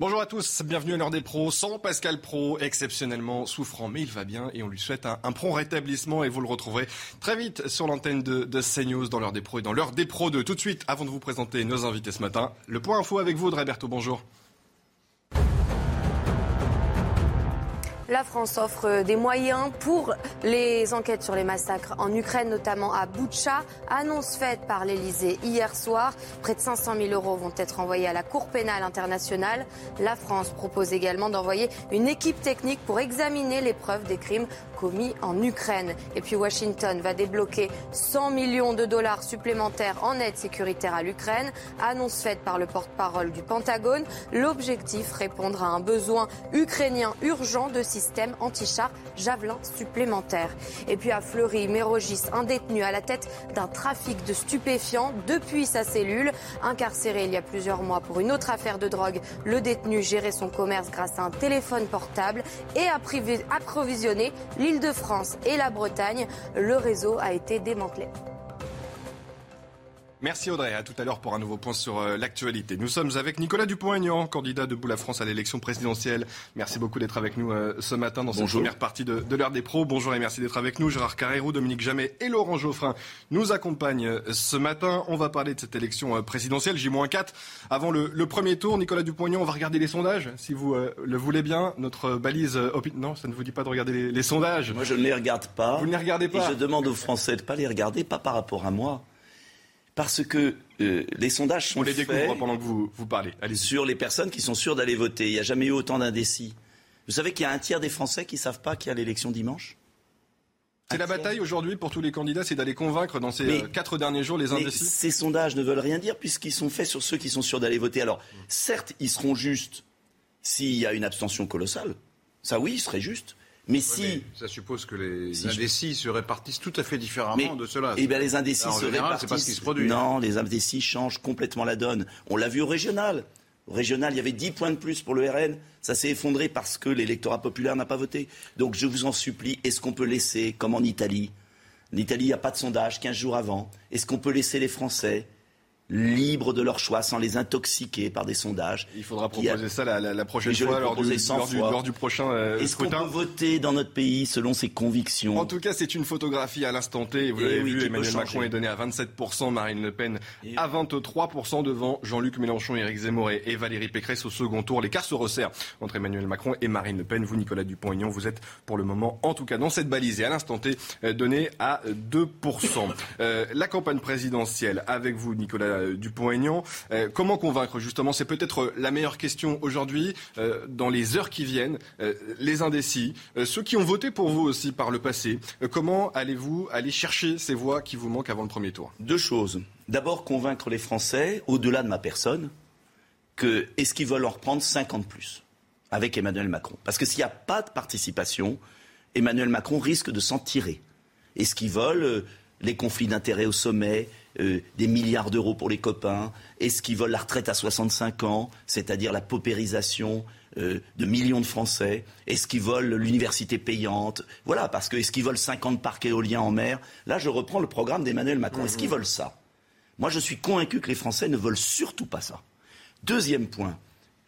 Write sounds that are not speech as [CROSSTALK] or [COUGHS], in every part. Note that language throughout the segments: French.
Bonjour à tous, bienvenue à l'heure des pros. Sans Pascal Pro, exceptionnellement souffrant, mais il va bien et on lui souhaite un, prompt rétablissement et vous le retrouverez très vite sur l'antenne de, de CNews dans l'heure des pros et dans l'heure des pros 2. Tout de suite, avant de vous présenter nos invités ce matin, le point info avec vous, Audrey Berthaud, bonjour. La France offre des moyens pour les enquêtes sur les massacres en Ukraine, notamment à Boutcha. Annonce faite par l'Elysée hier soir. Près de 500 000 euros vont être envoyés à la Cour pénale internationale. La France propose également d'envoyer une équipe technique pour examiner les preuves des crimes commis en Ukraine. Et puis Washington va débloquer 100 millions de dollars supplémentaires en aide sécuritaire à l'Ukraine. Annonce faite par le porte-parole du Pentagone. L'objectif, répondre à un besoin ukrainien urgent de système anti-char Javelin supplémentaire. Et puis à Fleury-Mérogis, un détenu à la tête d'un trafic de stupéfiants depuis sa cellule. Incarcéré il y a plusieurs mois pour une autre affaire de drogue, le détenu gérait son commerce grâce à un téléphone portable et a approvisionné l'Île-de-France et la Bretagne. Le réseau a été démantelé. Merci Audrey, à tout à l'heure pour un nouveau point sur euh, l'actualité. Nous sommes avec Nicolas Dupont-Aignan, candidat de la France à l'élection présidentielle. Merci beaucoup d'être avec nous euh, ce matin dans cette Bonjour. première partie de, de l'heure des pros. Bonjour et merci d'être avec nous. Gérard Carrérou, Dominique Jamet et Laurent Geoffrin nous accompagnent euh, ce matin. On va parler de cette élection présidentielle, J-4. Avant le, le premier tour, Nicolas Dupont-Aignan, on va regarder les sondages, si vous le voulez bien. Notre balise... non, ça ne vous dit pas de regarder les, les sondages. Moi, je ne les regarde pas. Vous ne les regardez pas Et je demande aux Français de ne pas les regarder, pas par rapport à moi. Parce que euh, les sondages sont On les faits découvre pendant que vous, vous parlez. Sur les personnes qui sont sûres d'aller voter. Il n'y a jamais eu autant d'indécis. Vous savez qu'il y a un tiers des Français qui ne savent pas qu'il y a l'élection dimanche? C'est la bataille aujourd'hui pour tous les candidats, c'est d'aller convaincre dans ces Mais- euh, quatre derniers jours les Mais indécis? ces sondages ne veulent rien dire puisqu'ils sont faits sur ceux qui sont sûrs d'aller voter. Alors, certes, ils seront justes s'il y a une abstention colossale. Ça, oui, ils seraient justes. Mais si... Mais ça suppose que les Si je- indécis se répartissent tout à fait différemment Mais- de cela. Eh bien, les indécis Alors, en se général, répartissent. pas ce qui se produit. Non, les indécis changent complètement la donne. On l'a vu au régional. Au régional, il y avait 10 points de plus pour le RN. Ça s'est effondré parce que l'électorat populaire n'a pas voté. Donc, je vous en supplie, est-ce qu'on peut laisser, comme en Italie, l'Italie, il n'y a pas de sondage 15 jours avant, est-ce qu'on peut laisser les Français libres de leur choix sans les intoxiquer par des sondages Il faudra a- proposer ça la, la- la prochaine fois lors du, proposé 100 lors du- lors du prochain euh, Est-ce qu'on peut voter dans notre pays selon ses convictions? En tout cas, c'est une photographie à l'instant T. Vous Eh l'avez oui, vu, Emmanuel. Macron est donné à 27%, Marine Le Pen Et- à 23% devant Jean-Luc Mélenchon, Éric Zemmour et Valérie Pécresse au second tour. L'écart se resserre entre Emmanuel Macron et Marine Le Pen. Vous, Nicolas Dupont-Aignan, vous êtes pour le moment, en tout cas dans cette balise et à l'instant T, euh, donné à 2%. Euh, la campagne présidentielle avec vous, Nicolas Dupont-Aignan. Euh, comment convaincre justement? C'est peut-être la meilleure question aujourd'hui, euh, dans les heures qui viennent, euh, les indécis, euh, ceux qui ont voté pour vous aussi par le passé. Euh, comment allez-vous aller chercher ces voix qui vous manquent avant le premier tour? Deux choses. D'abord, convaincre les Français, au-delà de ma personne, que est-ce qu'ils veulent en reprendre 50 plus avec Emmanuel Macron? Parce que s'il n'y a pas de participation, Emmanuel Macron risque de s'en tirer. Est-ce qu'ils veulent euh, les conflits d'intérêts au sommet, euh, des milliards d'euros pour les copains. Est-ce qu'ils veulent la retraite à 65 ans, c'est-à-dire la paupérisation euh, de millions de Français? Est-ce qu'ils veulent l'université payante? Voilà, parce que est-ce qu'ils veulent 50 parcs éoliens en mer? Là, je reprends le programme d'Emmanuel Macron. Est-ce qu'ils veulent ça? Moi, je suis convaincu que les Français ne veulent surtout pas ça. Deuxième point,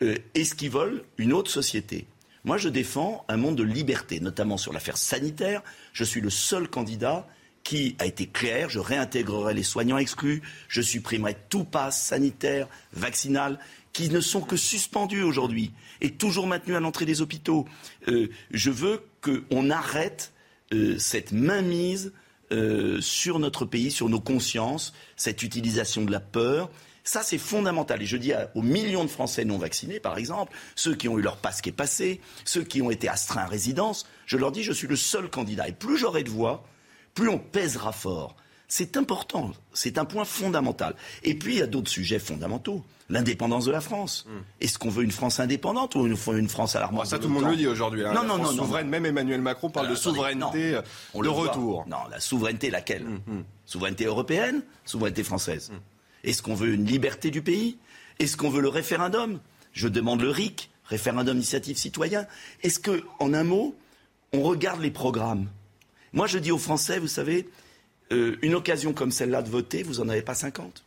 euh, est-ce qu'ils veulent une autre société? Moi, je défends un monde de liberté, notamment sur l'affaire sanitaire. Je suis le seul candidat qui a été clair, je réintégrerai les soignants exclus, je supprimerai tout pass sanitaire, vaccinal, qui ne sont que suspendus aujourd'hui et toujours maintenus à l'entrée des hôpitaux. Euh, je veux qu'on arrête euh, cette mainmise euh, sur notre pays, sur nos consciences, cette utilisation de la peur. Ça, c'est fondamental. Et je dis aux millions de Français non vaccinés, par exemple, ceux qui ont eu leur passe qui est passé, ceux qui ont été astreints à résidence, je leur dis, je suis le seul candidat. Et plus j'aurai de voix, plus on pèsera fort. C'est important, c'est un point fondamental. Et puis il y a d'autres sujets fondamentaux. L'indépendance de la France. Hmm. Est-ce qu'on veut une France indépendante ou une, une France à l'armoire Ah, ça, tout le monde le dit aujourd'hui. hein. Non, non, non, non. souveraine, même Emmanuel Macron parle Alors, de souveraineté non. euh, On de le voit. retour. Non, la souveraineté laquelle hum. Souveraineté européenne, souveraineté française. Est-ce qu'on veut une liberté du pays Est-ce qu'on veut le référendum Je demande le RIC, référendum initiative citoyen. Est-ce que, en un mot, on regarde les programmes Moi, je dis aux Français, vous savez, euh, une occasion comme celle-là de voter, vous n'en avez pas 50.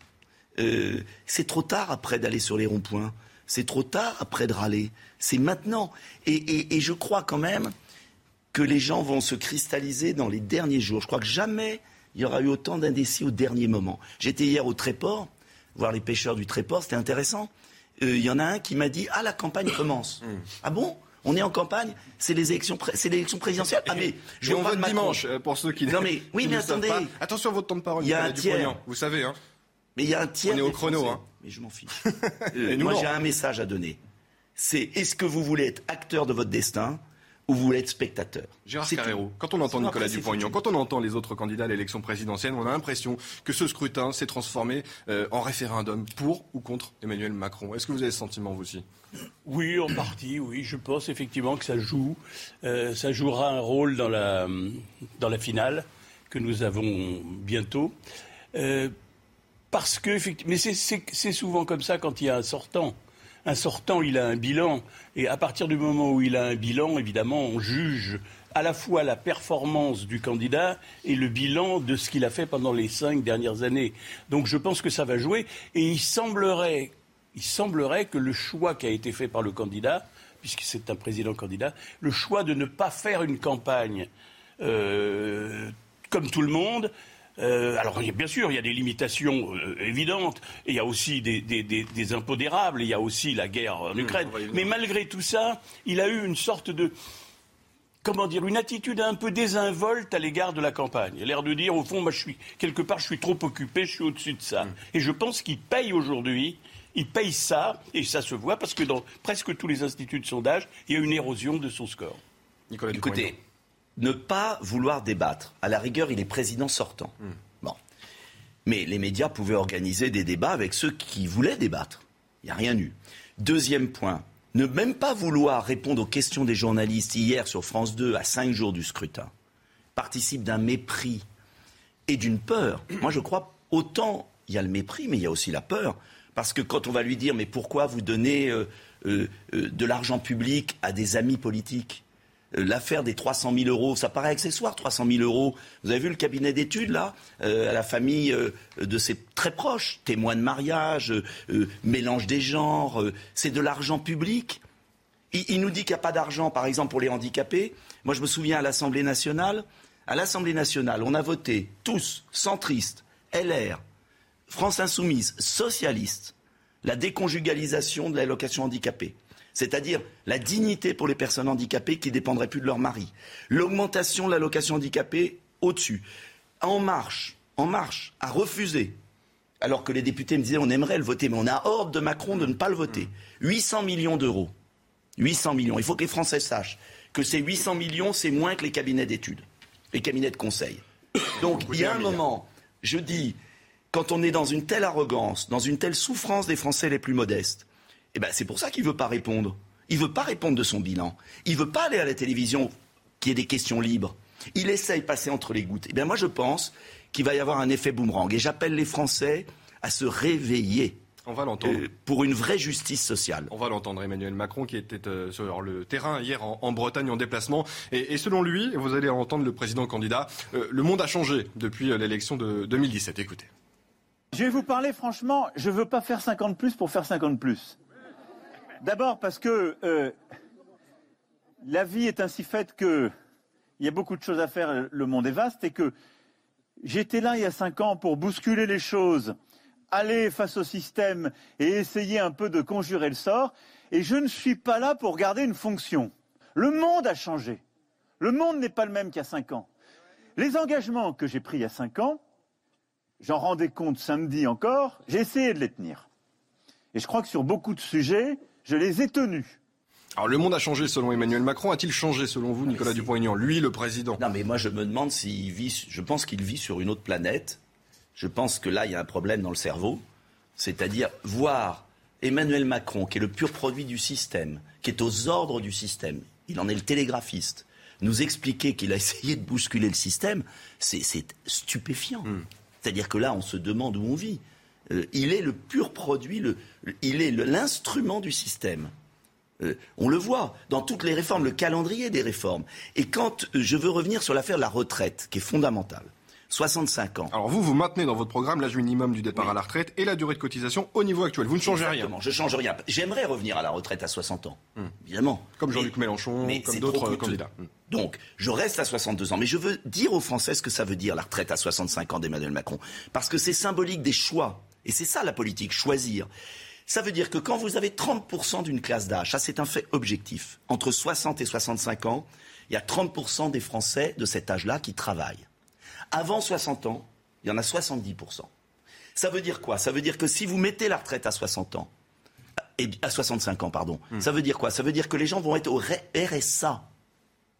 Euh, c'est trop tard après d'aller sur les ronds-points. C'est trop tard après de râler. C'est maintenant. Et, et- et je crois quand même que les gens vont se cristalliser dans les derniers jours. Je crois que jamais il y aura eu autant d'indécis au dernier moment. J'étais hier au Tréport, voir les pêcheurs du Tréport, c'était intéressant. Euh, Il y en a un qui m'a dit Ah, la campagne commence. Ah bon? On est en campagne C'est les élections, c'est l'élection présidentielle Ah, mais je on vote dimanche, euh, pour ceux qui Non, mais- [LAUGHS] oui, qui mais attendez. pas. Attention à votre temps de parole, Il y a Nicolas un tiers. Vous savez, hein. Mais il y a un tiers. On est au chrono, hein. Mais je m'en fiche. [LAUGHS] Euh, Et moi, j'ai un message à donner. C'est est-ce que vous voulez être acteur de votre destin ou vous voulez être spectateur? Gérard Carrero, quand on entend Nicolas Dupont-Aignan, quand on entend les autres candidats à l'élection présidentielle, on a l'impression que ce scrutin s'est transformé euh, en référendum pour ou contre Emmanuel Macron. Est-ce que vous avez ce sentiment, vous aussi? Oui, en partie, oui. Je pense effectivement que ça joue. Euh, ça jouera un rôle dans la, dans la finale que nous avons bientôt. Euh, parce que, mais c'est souvent comme ça quand il y a un sortant. Un sortant, il a un bilan. Et à partir du moment où il a un bilan, évidemment, on juge à la fois la performance du candidat et le bilan de ce qu'il a fait pendant les cinq dernières années. Donc je pense que ça va jouer. Et il semblerait, il semblerait que le choix qui a été fait par le candidat, puisque c'est un président candidat, le choix de ne pas faire une campagne euh, comme tout le monde. euh, alors, bien sûr, il y a des limitations euh, évidentes, et il y a aussi des, des, des, des impondérables, il y a aussi la guerre en Ukraine. y venir. Mais malgré tout ça, il a eu une sorte de, comment dire, une attitude un peu désinvolte à l'égard de la campagne. Il a l'air de dire, au fond, moi, je suis, quelque part, je suis trop occupé, je suis au-dessus de ça. Et je pense qu'il paye aujourd'hui, il paye ça, et ça se voit, parce que dans presque tous les instituts de sondage, il y a une érosion de son score. Nicolas. Écoutez, ne pas vouloir débattre. À la rigueur, il est président sortant. Bon. Mais les médias pouvaient organiser des débats avec ceux qui voulaient débattre. Il n'y a rien eu. Deuxième point, ne même pas vouloir répondre aux questions des journalistes hier sur France 2 à cinq jours du scrutin participe d'un mépris et d'une peur. Moi, je crois autant il y a le mépris, mais il y a aussi la peur. Parce que quand on va lui dire, mais pourquoi vous donnez euh, euh, euh, de l'argent public à des amis politiques? L'affaire des 300 000 euros, ça paraît accessoire, 300 000 euros. Vous avez vu le cabinet d'études, là, à la famille de ses très proches, témoins de mariage, mélange des genres, c'est de l'argent public. Il, il nous dit qu'il n'y a pas d'argent, par exemple, pour les handicapés. Moi, je me souviens à l'Assemblée nationale. À l'Assemblée nationale, on a voté tous, centristes, LR, France Insoumise, socialistes, la déconjugalisation de l'allocation handicapée. C'est-à-dire la dignité pour les personnes handicapées qui ne dépendraient plus de leur mari. L'augmentation de l'allocation handicapée au-dessus. En marche, en marche, à refuser alors que les députés me disaient on aimerait le voter, mais on a ordre de Macron de ne pas le voter. 800 millions d'euros. 800 millions. Il faut que les Français sachent que ces 800 millions, c'est moins que les cabinets d'études, les cabinets de conseil. Donc il y a un moment, je dis, quand on est dans une telle arrogance, dans une telle souffrance des Français les plus modestes, eh ben, c'est pour ça qu'il ne veut pas répondre. Il ne veut pas répondre de son bilan. Il ne veut pas aller à la télévision qui ait des questions libres. Il essaye de passer entre les gouttes. Eh bien, moi, je pense qu'il va y avoir un effet boomerang. Et j'appelle les Français à se réveiller On va l'entendre. euh, pour une vraie justice sociale. On va l'entendre, Emmanuel Macron, qui était euh, sur le terrain hier en, en Bretagne en déplacement. Et, et selon lui, vous allez entendre le président candidat, euh, le monde a changé depuis l'élection de 2017. Écoutez. Je vais vous parler franchement, je ne veux pas faire 50 plus pour faire 50 plus. D'abord parce que euh, la vie est ainsi faite que il y a beaucoup de choses à faire, le monde est vaste et que j'étais là il y a 5 ans pour bousculer les choses, aller face au système et essayer un peu de conjurer le sort. Et je ne suis pas là pour garder une fonction. Le monde a changé. Le monde n'est pas le même qu'il y a 5 ans. Les engagements que j'ai pris il y a 5 ans, j'en rendais compte samedi encore, j'ai essayé de les tenir. Et je crois que sur beaucoup de sujets, je les ai tenus. Alors le monde a changé selon Emmanuel Macron. A-t-il changé selon vous, Nicolas Dupont-Aignan Lui, le président? Non, mais moi, je me demande s'il vit. Je pense qu'il vit sur une autre planète Je pense que là, il y a un problème dans le cerveau. C'est-à-dire voir Emmanuel Macron, qui est le pur produit du système, qui est aux ordres du système, il en est le télégraphiste, nous expliquer qu'il a [LAUGHS] essayé de bousculer le système, c'est stupéfiant. Hmm. C'est-à-dire que là, on se demande où on vit. Euh, il est le pur produit, il est l'instrument du système. Euh, on le voit dans toutes les réformes, le calendrier des réformes. Et quand je veux revenir sur l'affaire de la retraite, qui est fondamentale, 65 ans. Alors vous, vous maintenez dans votre programme l'âge minimum du départ à la retraite et la durée de cotisation au niveau actuel. Vous ne changez Exactement, rien. Je change rien. J'aimerais revenir à la retraite à 60 ans, hmm. évidemment. Comme Jean-Luc Mélenchon, comme d'autres candidats. Hmm. Donc, je reste à 62 ans. Mais je veux dire aux Français ce que ça veut dire la retraite à 65 ans d'Emmanuel Macron. Parce que c'est symbolique des choix. Et c'est ça la politique, choisir. Ça veut dire que quand vous avez 30% d'une classe d'âge, ça c'est un fait objectif, entre 60 et 65 ans, il y a 30% des Français de cet âge-là qui travaillent. Avant 60 ans, il y en a 70%. Ça veut dire quoi? Ça veut dire que si vous mettez la retraite à 60 ans, et à 65 ans, pardon, hmm. ça veut dire quoi? Ça veut dire que les gens vont être au RSA.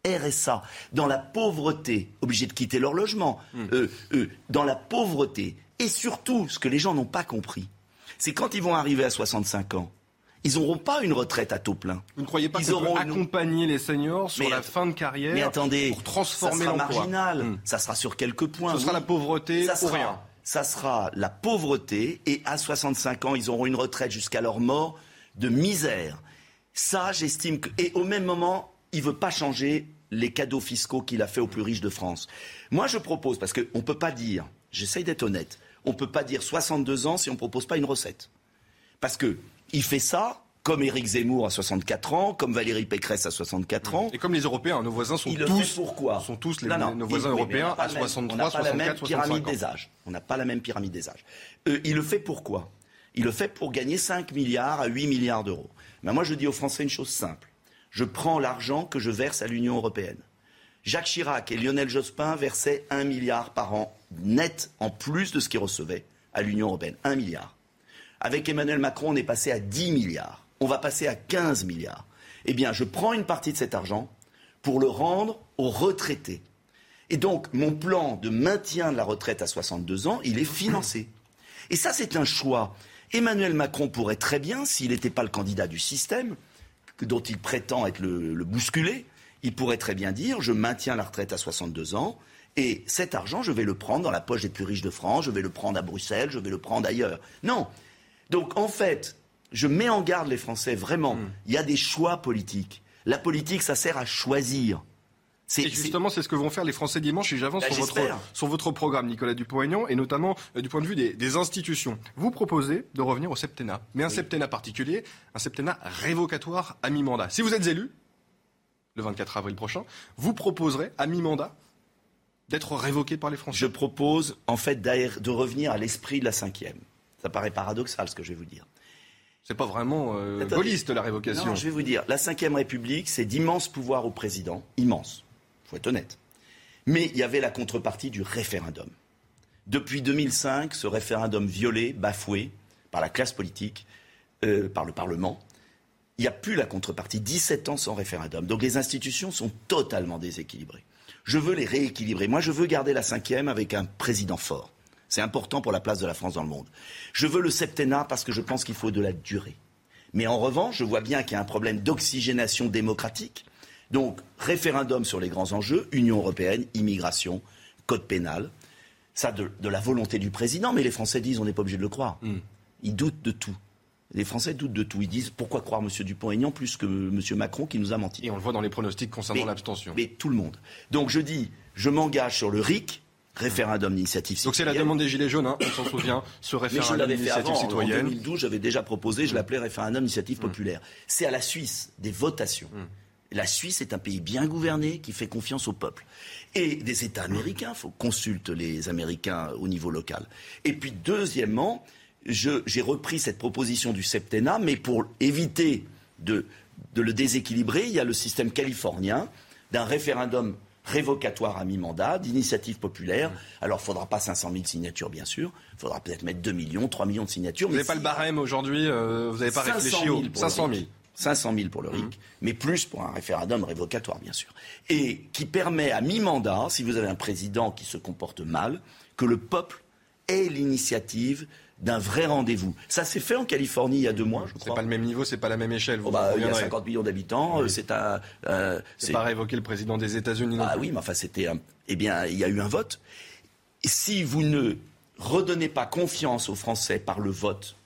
RSA, dans la pauvreté, obligés de quitter leur logement, hmm. euh, euh, dans la pauvreté. Et surtout, ce que les gens n'ont pas compris, c'est quand ils vont arriver à 65 ans, ils n'auront pas une retraite à taux plein. Vous ne croyez pas qu'ils auront accompagner les seniors sur la fin de carrière mais attendez, pour transformer ça sera marginal. Hmm. Ça sera sur quelques points. Ce sera la pauvreté ça ou rien. Ça sera la pauvreté et à 65 ans, ils auront une retraite jusqu'à leur mort de misère. Ça, j'estime que... Et au même moment, il ne veut pas changer les cadeaux fiscaux qu'il a fait aux plus riches de France. Moi, je propose, parce qu'on ne peut pas dire, j'essaye d'être honnête, on ne peut pas dire 62 ans si on ne propose pas une recette. Parce que il fait ça comme Éric Zemmour à 64 ans, comme Valérie Pécresse à 64 ans. Et comme les Européens, nos voisins sont tous, pourquoi sont tous les, nos voisins européens à 63, 64, 65 ans. On n'a pas la même pyramide des âges. On n'a pas la même pyramide des âges. Euh, il le fait pourquoi? Il le fait pour gagner 5 milliards à 8 milliards d'euros. Mais moi, je dis aux Français une chose simple. Je prends l'argent que je verse à l'Union européenne. Jacques Chirac et Lionel Jospin versaient 1 milliard par an net en plus de ce qu'ils recevaient à l'Union européenne. 1 milliard. Avec Emmanuel Macron, on est passé à 10 milliards. On va passer à 15 milliards. Eh bien, je prends une partie de cet argent pour le rendre aux retraités. Et donc, mon plan de maintien de la retraite à 62 ans, il est financé. Et ça, c'est un choix. Emmanuel Macron pourrait très bien, s'il n'était pas le candidat du système, dont il prétend être le, bousculé, il pourrait très bien dire je maintiens la retraite à 62 ans et cet argent, je vais le prendre dans la poche des plus riches de France, je vais le prendre à Bruxelles, je vais le prendre ailleurs. Non, donc en fait, je mets en garde les Français, vraiment. Hmm. Il y a des choix politiques. La politique, ça sert à choisir. Et justement, c'est ce que vont faire les Français dimanche et j'avance bah, sur, votre, sur votre programme, Nicolas Dupont-Aignan, et notamment euh, du point de vue des, institutions. Vous proposez de revenir au septennat, mais un septennat particulier, un septennat révocatoire à mi-mandat. Si vous êtes élu, le 24 avril prochain, vous proposerez à mi-mandat d'être révoqué par les Français? Je propose en fait de revenir à l'esprit de la cinquième. Ça paraît paradoxal ce que je vais vous dire. C'est pas vraiment euh, gaulliste la révocation. Non, je vais vous dire, la Ve République, c'est d'immenses pouvoirs au président, immenses, il faut être honnête. Mais il y avait la contrepartie du référendum. Depuis 2005, ce référendum violé, bafoué par la classe politique, euh, par le Parlement, il n'y a plus la contrepartie. 17 ans sans référendum. Donc les institutions sont totalement déséquilibrées. Je veux les rééquilibrer. Moi, je veux garder la cinquième avec un président fort. C'est important pour la place de la France dans le monde. Je veux le septennat parce que je pense qu'il faut de la durée. Mais en revanche, je vois bien qu'il y a un problème d'oxygénation démocratique. Donc, référendum sur les grands enjeux, Union européenne, immigration, code pénal. Ça, de, la volonté du président, mais les Français disent on n'est pas obligé de le croire. Hmm. Ils doutent de tout. Les Français doutent de tout. Ils disent pourquoi croire M. Dupont-Aignan plus que M. Macron qui nous a menti? Et on le voit dans les pronostics concernant l'abstention. Mais tout le monde. Donc je dis, je m'engage sur le RIC, référendum d'initiative citoyenne. Donc c'est la demande des Gilets jaunes, hein, on s'en souvient, ce référendum d'initiative citoyenne. En 2012, j'avais déjà proposé, je l'appelais référendum d'initiative mm. populaire. C'est à la Suisse des votations. Mm. La Suisse est un pays bien gouverné qui fait confiance au peuple. Et des États américains, il faut consulter les Américains au niveau local. Et puis deuxièmement, j'ai repris cette proposition du septennat, mais pour éviter de, de le déséquilibrer, il y a le système californien d'un référendum révocatoire à mi-mandat, d'initiative populaire. Alors, il ne faudra pas 500 000 signatures, bien sûr. Il faudra peut-être mettre 2 millions, 3 millions de signatures. Vous n'avez pas le barème aujourd'hui euh, Vous n'avez pas réfléchi aux 500 000 500 000 pour le RIC, mmh. mais plus pour un référendum révocatoire, bien sûr. Et qui permet à mi-mandat, si vous avez un président qui se comporte mal, que le peuple ait l'initiative d'un vrai rendez-vous. Ça s'est fait en Californie il y a deux mois, je C'est crois. pas le même niveau, c'est pas la même échelle. Vous Oh bah, il y a conviendrez. 50 millions d'habitants, euh, c'est un. euh, C'est pas révoquer le président des États-Unis. non ah oui, mais enfin, c'était un... Eh bien, il y a eu un vote. Et si vous ne redonnez pas confiance aux Français par le vote,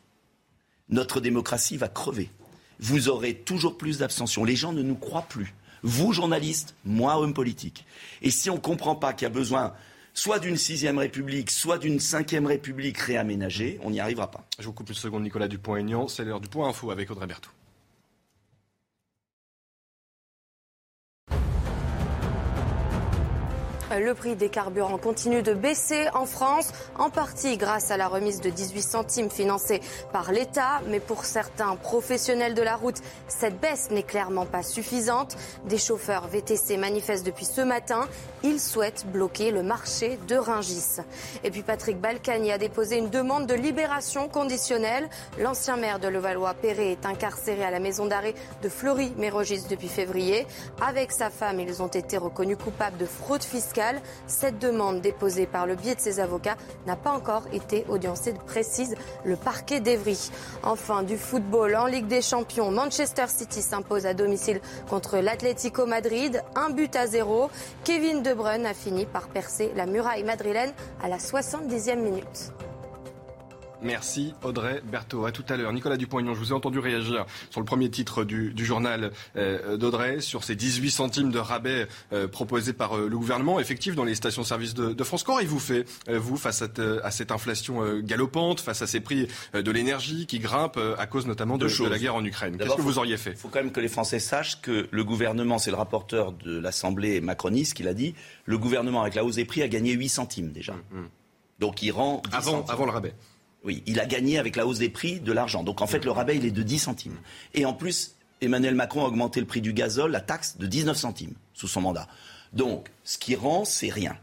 notre démocratie va crever. Vous aurez toujours plus d'abstention. Les gens ne nous croient plus. Vous, journalistes, moi, homme politique. Et si on ne comprend pas qu'il y a besoin soit d'une sixième république, soit d'une cinquième république réaménagée, on n'y arrivera pas. Je vous coupe une seconde, Nicolas Dupont-Aignan. C'est l'heure du point info avec Audrey Berthaud. Le prix des carburants continue de baisser en France, en partie grâce à la remise de 18 centimes financée par l'État. Mais pour certains professionnels de la route, cette baisse n'est clairement pas suffisante. Des chauffeurs VTC manifestent depuis ce matin. Ils souhaitent bloquer le marché de Ringis. Et puis Patrick Balkany a déposé une demande de libération conditionnelle. L'ancien maire de Levallois-Perret est incarcéré à la maison d'arrêt de Fleury-Mérogis depuis février. Avec sa femme, ils ont été reconnus coupables de fraude fiscale. Cette demande déposée par le biais de ses avocats n'a pas encore été audiencée, précise le parquet d'Evry. Enfin, du football en Ligue des Champions, Manchester City s'impose à domicile contre l'Atlético Madrid, un but à zéro. Kevin De Bruyne a fini par percer la muraille madrilène à la 70e minute. Merci Audrey Berthaud. À tout à l'heure. Nicolas Dupont-Aignan, je vous ai entendu réagir sur le premier titre du, du journal euh, d'Audrey, sur ces 18 centimes de rabais euh, proposés par euh, le gouvernement, effectif dans les stations-service de, de France. Qu'aurez-vous fait, vous, face à, cette- à cette inflation galopante, face à ces prix de l'énergie qui grimpent à cause notamment de, la guerre en Ukraine Qu'est-ce que vous auriez fait? Il faut quand même que les Français sachent que le gouvernement, c'est le rapporteur de l'Assemblée macroniste qui l'a dit, le gouvernement, avec la hausse des prix, a gagné 8 centimes déjà. Donc il rend 10 avant, centimes. avant le rabais Oui, il a gagné avec la hausse des prix de l'argent. Donc en fait, le rabais, il est de 10 centimes. Et en plus, Emmanuel Macron a augmenté le prix du gazole, la taxe, de 19 centimes sous son mandat. Donc, ce qui rend, c'est rien.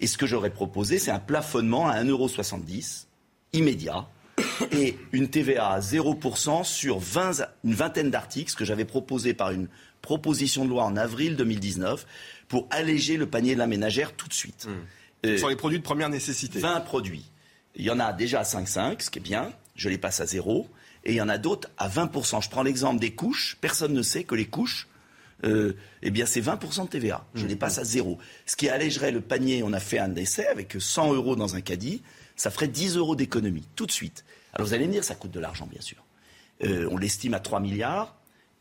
Et ce que j'aurais proposé, c'est un plafonnement à 1,70€ immédiat et une TVA à 0% sur 20 une vingtaine d'articles, ce que j'avais proposé par une proposition de loi en avril 2019, pour alléger le panier de la ménagère tout de suite. Euh, Sur les produits de première nécessité. 20 produits. Il y en a déjà à 5,5, ce qui est bien. Je les passe à zéro. Et il y en a d'autres à 20%. Je prends l'exemple des couches. Personne ne sait que les couches, euh, eh bien, c'est 20% de TVA. Je les passe à zéro. Ce qui allégerait le panier. On a fait un essai avec 100 euros dans un caddie. Ça ferait 10 euros d'économie, tout de suite. Alors vous allez me dire, ça coûte de l'argent, bien sûr. Euh, on l'estime à 3 milliards.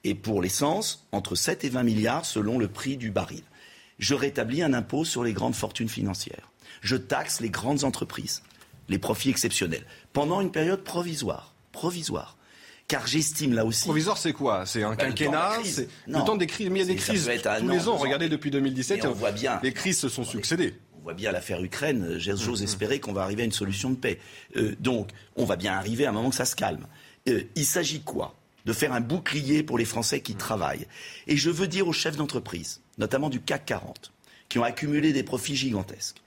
Et pour l'essence, entre 7 et 20 milliards selon le prix du baril. Je rétablis un impôt sur les grandes fortunes financières. Je taxe les grandes entreprises, les profits exceptionnels, pendant une période provisoire. Provisoire. Car j'estime là aussi. Provisoire, c'est quoi? C'est un Bah, quinquennat c'est. Le temps des crises. Mais il y a des crises tous les ans. Regardez depuis 2017, Mais on voit bien. les crises se sont succédées. On voit bien l'affaire Ukraine. J'ose Mmh, espérer qu'on va arriver à une solution de paix. Euh, donc, on va bien arriver à un moment que ça se calme. Euh, il s'agit quoi? De faire un bouclier pour les Français Mmh. qui travaillent. Et je veux dire aux chefs d'entreprise, notamment du CAC 40, qui ont accumulé des profits gigantesques,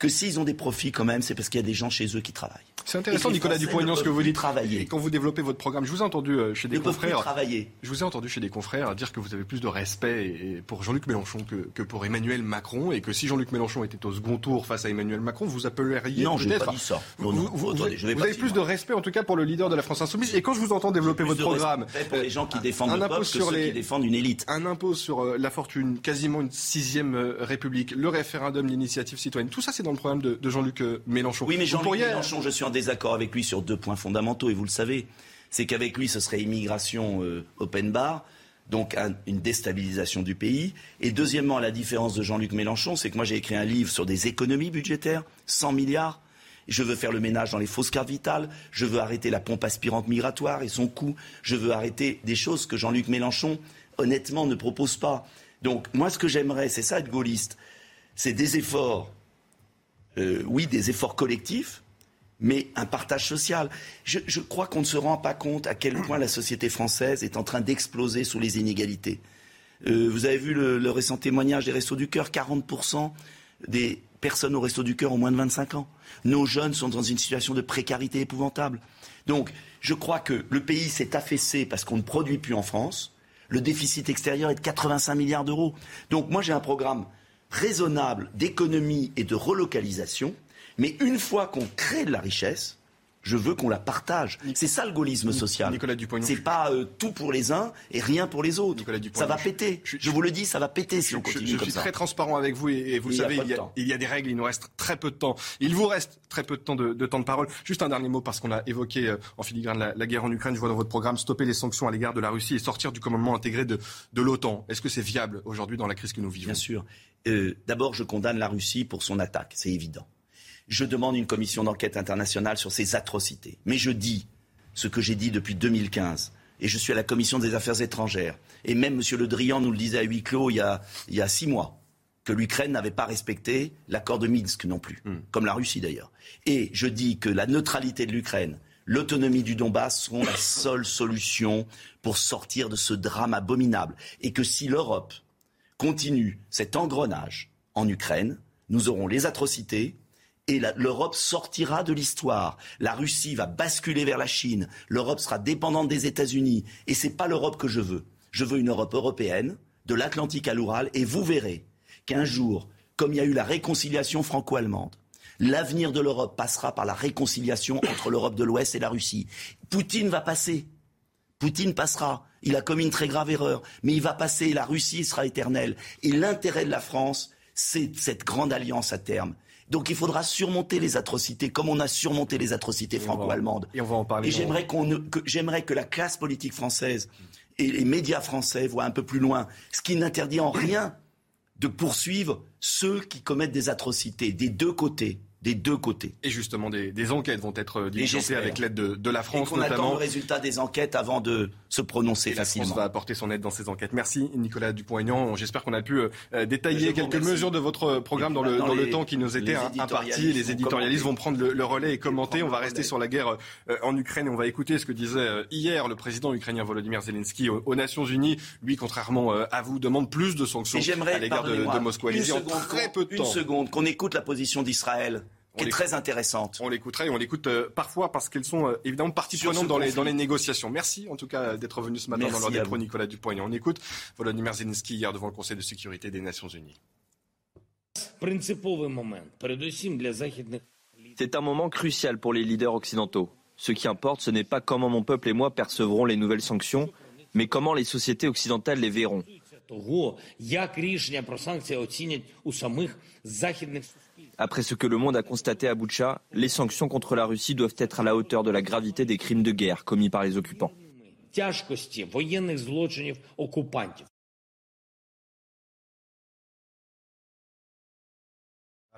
que s'ils ont des profits quand même, c'est parce qu'il y a des gens chez eux qui travaillent. C'est intéressant, Nicolas Dupont-Aignan, ce que vous dites. travailler. Et quand vous développez votre programme, je vous ai entendu euh, chez des Ne confrères. travailler. Je vous ai entendu chez des confrères dire que vous avez plus de respect pour Jean-Luc Mélenchon que, que pour Emmanuel Macron et que si Jean-Luc Mélenchon était au second tour face à Emmanuel Macron, vous appelleriez Non, je n'ai pas dit ça. Non, Vous, non, vous- attendez, vous- je vais vous pas avez plus de respect en tout cas pour le leader de la France Insoumise. Et quand je vous entends développer votre programme, pour les gens qui euh, défendent un le que sur ceux les- qui défendent une élite. un impôt sur euh, la fortune, quasiment une sixième république, le référendum, l'initiative citoyenne, tout ça c'est dans le programme de, de Jean-Luc euh, Mélenchon. Oui, mais Jean-Luc pourriez- Mélenchon, je suis en désaccord avec lui sur deux points fondamentaux, et vous le savez. C'est qu'avec lui, ce serait immigration euh, open bar, donc un- une déstabilisation du pays. Et deuxièmement, la différence de Jean-Luc Mélenchon, c'est que moi j'ai écrit un livre sur des économies budgétaires, 100 milliards. Je veux faire le ménage dans les fausses cartes vitales. Je veux arrêter la pompe aspirante migratoire et son coût. Je veux arrêter des choses que Jean-Luc Mélenchon, honnêtement, ne propose pas. Donc, moi, ce que j'aimerais, c'est ça être gaulliste. C'est des efforts euh, oui, des efforts collectifs, mais un partage social. Je, crois qu'on ne se rend pas compte à quel point la société française est en train d'exploser sous les inégalités. Euh, vous avez vu le, le récent témoignage des Restos du Cœur, 40% des personnes au Resto du Cœur ont moins de 25 ans. Nos jeunes sont dans une situation de précarité épouvantable. Donc, je crois que le pays s'est affaissé parce qu'on ne produit plus en France. Le déficit extérieur est de 85 milliards d'euros. Donc, moi, j'ai un programme raisonnable d'économie et de relocalisation, Mais une fois qu'on crée de la richesse, je veux qu'on la partage. C'est ça le gaullisme social. Nicolas Dupont. C'est pas euh, tout pour les uns et rien pour les autres. Nicolas Dupont, ça va péter. je- Je, vous le dis, ça va péter si on Je, continue je comme suis ça. très transparent avec vous et, et vous le savez, il y, a, temps. il y a des règles, il nous reste très peu de temps. Il vous reste très peu de temps de, de temps de parole. Juste un dernier mot parce qu'on a évoqué euh, en filigrane la, la guerre en Ukraine. Je vois dans votre programme stopper les sanctions à l'égard de la Russie et sortir du commandement intégré de, de l'OTAN. Est-ce que c'est viable aujourd'hui dans la crise que nous vivons? Bien sûr. Euh, D'abord, je condamne la Russie pour son attaque, c'est évident. Je demande une commission d'enquête internationale sur ces atrocités. Mais je dis ce que j'ai dit depuis 2015. Et je suis à la commission des affaires étrangères. Et même M. Le Drian nous le disait à huis clos il y a, il y a six mois, que l'Ukraine n'avait pas respecté l'accord de Minsk non plus, comme la Russie d'ailleurs. Et je dis que la neutralité de l'Ukraine, l'autonomie du Donbass seront la seule solution pour sortir de ce drame abominable. Et que si l'Europe continue cet engrenage en Ukraine, nous aurons les atrocités et l'Europe sortira de l'histoire. La Russie va basculer vers la Chine. L'Europe sera dépendante des États-Unis. Et c'est pas l'Europe que je veux. Je veux une Europe européenne, de l'Atlantique à l'Oural, et vous verrez qu'un jour, comme il y a eu la réconciliation franco-allemande, l'avenir de l'Europe passera par la réconciliation entre l'Europe de l'Ouest et la Russie. Poutine va passer. Poutine passera. Il a commis une très grave erreur, mais il va passer. La Russie sera éternelle. Et l'intérêt de la France, c'est cette grande alliance à terme. Donc il faudra surmonter les atrocités, comme on a surmonté les atrocités franco-allemandes. et on va en parler Et j'aimerais qu'on ne- que, j'aimerais que la classe politique française et les médias français voient un peu plus loin, ce qui n'interdit en rien de poursuivre ceux qui commettent des atrocités des deux côtés, des deux côtés. Et justement, des, des enquêtes vont être diligentées j'espère. avec l'aide de, de la Et France qu'on attend notamment. le résultat des enquêtes avant de se prononcer Et la France facilement. va apporter son aide dans ces enquêtes. Merci Nicolas Dupont-Aignan. J'espère qu'on a pu euh, détailler quelques mesures de votre programme Et dans le, temps qui nous était imparti. Les éditorialistes vont prendre le, le relais et commenter. On va rester sur la guerre euh, en Ukraine et on va écouter ce que disait euh, hier le président ukrainien Volodymyr Zelensky aux, aux Nations Unies. Lui, contrairement euh, à vous, demande plus de sanctions Et j'aimerais, à l'égard de, de Moscou. une en seconde, très peu de une temps. seconde, qu'on écoute la position d'Israël, qui est très intéressante. On l'écoutera et on l'écoute euh, parfois parce qu'elles sont euh, évidemment partie prenante dans les, dans les, négociations. Merci en tout cas d'être venu ce matin dans l'ordre des pros, Nicolas Dupont. Et on écoute Volodymyr Zelensky hier devant le Conseil de sécurité des Nations Unies. C'est un moment crucial pour les leaders occidentaux. Ce qui importe, ce n'est pas comment mon peuple et moi percevrons les nouvelles sanctions, mais comment les sociétés occidentales les verront. Après ce que le monde a constaté à Boucha, les sanctions contre la Russie doivent être à la hauteur de la gravité des crimes de guerre commis par les occupants.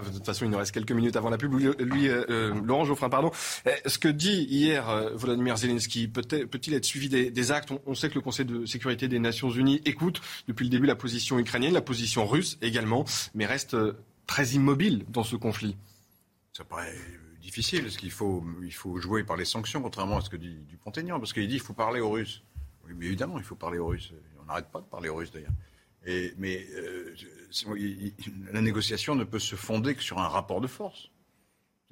De toute façon, il nous reste quelques minutes avant la pub. Lui, euh, euh, Laurent Geoffrin, pardon. Euh, ce que dit hier euh, Volodymyr Zelensky, peut-il être suivi des, actes? On, sait que le Conseil de sécurité des Nations Unies écoute depuis le début la position ukrainienne, la position russe également, mais reste très immobile dans ce conflit. Ça paraît difficile, parce qu'il faut, il faut jouer par les sanctions, contrairement à ce que dit Dupont-Aignan, parce qu'il dit qu'il faut parler aux Russes. Oui, mais évidemment, il faut parler aux Russes. On n'arrête pas de parler aux Russes, d'ailleurs. Et, mais euh, il- la négociation ne peut se fonder que sur un rapport de force.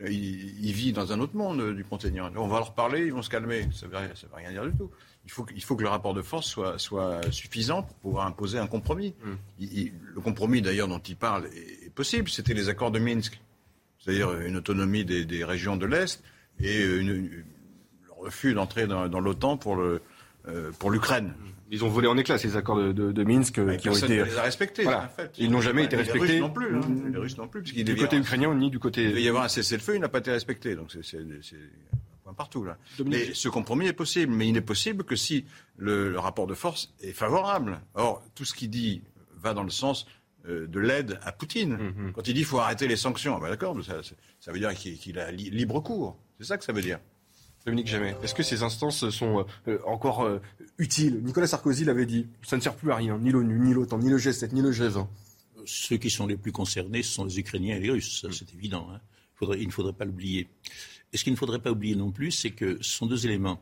Il, il vit dans un autre monde, Dupont-Aignan. On va leur parler, ils vont se calmer. Ça ne veut, rien- ça veut rien dire du tout. Il faut, que- il faut que le rapport de force soit, soit suffisant pour pouvoir imposer un compromis. Il- le compromis, d'ailleurs, dont il parle est possible. C'était les accords de Minsk c'est-à-dire une autonomie des, des régions de l'Est et une- une- le refus d'entrer dans, dans l'OTAN pour le euh, pour l'Ukraine. Ils ont volé en éclats ces accords de, de- de Minsk euh, Mais qui ont personne été. ne les a respectés, Voilà. un fait. Ils n'ont jamais été Et Les respectés. Russes non plus. hein. Les Russes non plus, Du côté avoir- ukrainien ni du il côté. devait y avoir un cessez-le-feu, il n'a pas été respecté. Donc c'est un point partout là. Dominique. Mais ce compromis est possible, mais il n'est possible que si le, le rapport de force est favorable. Or, tout ce qu'il dit va dans le sens de l'aide à Poutine. Mhm. Quand il dit qu'il faut arrêter les sanctions, ah ben d'accord, ça, veut dire qu'il a li- libre cours. C'est ça que ça veut dire. Dominique Jamais, est-ce que ces instances sont euh, encore euh, utiles? Nicolas Sarkozy l'avait dit, ça ne sert plus à rien, ni l'ONU, ni l'OTAN, ni le G7, ni le G20. Ceux qui sont les plus concernés, ce sont les Ukrainiens et les Russes, c'est évident. hein. Il, faudrait- il ne faudrait pas l'oublier. Et ce qu'il ne faudrait pas oublier non plus, c'est que ce sont deux éléments.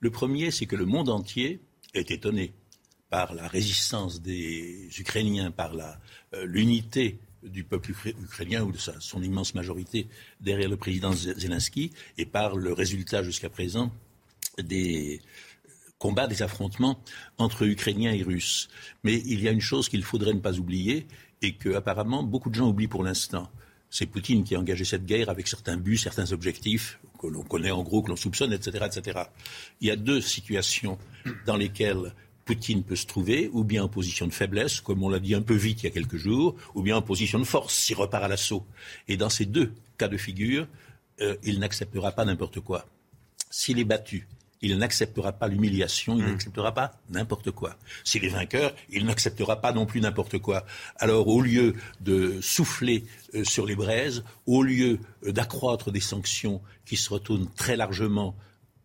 Le premier, c'est que le monde entier est étonné par la résistance des Ukrainiens, par euh, l'unité du peuple ukra- ukrainien ou de sa- son immense majorité derrière le président Ze- Zelensky et par le résultat jusqu'à présent des combats, des affrontements entre Ukrainiens et Russes. Mais il y a une chose qu'il faudrait ne pas oublier et que apparemment beaucoup de gens oublient pour l'instant. C'est Poutine qui a engagé cette guerre avec certains buts, certains objectifs que l'on connaît en gros, que l'on soupçonne, etc., etc. Il y a deux situations dans lesquelles Poutine peut se trouver, ou bien en position de faiblesse, comme on l'a dit un peu vite il y a quelques jours, ou bien en position de force, s'il repart à l'assaut. Et dans ces deux cas de figure, euh, il n'acceptera pas n'importe quoi. S'il est battu, il n'acceptera pas l'humiliation, il hmm. n'acceptera pas n'importe quoi. S'il est vainqueur, il n'acceptera pas non plus n'importe quoi. Alors, au lieu de souffler euh, sur les braises, au lieu euh, d'accroître des sanctions qui se retournent très largement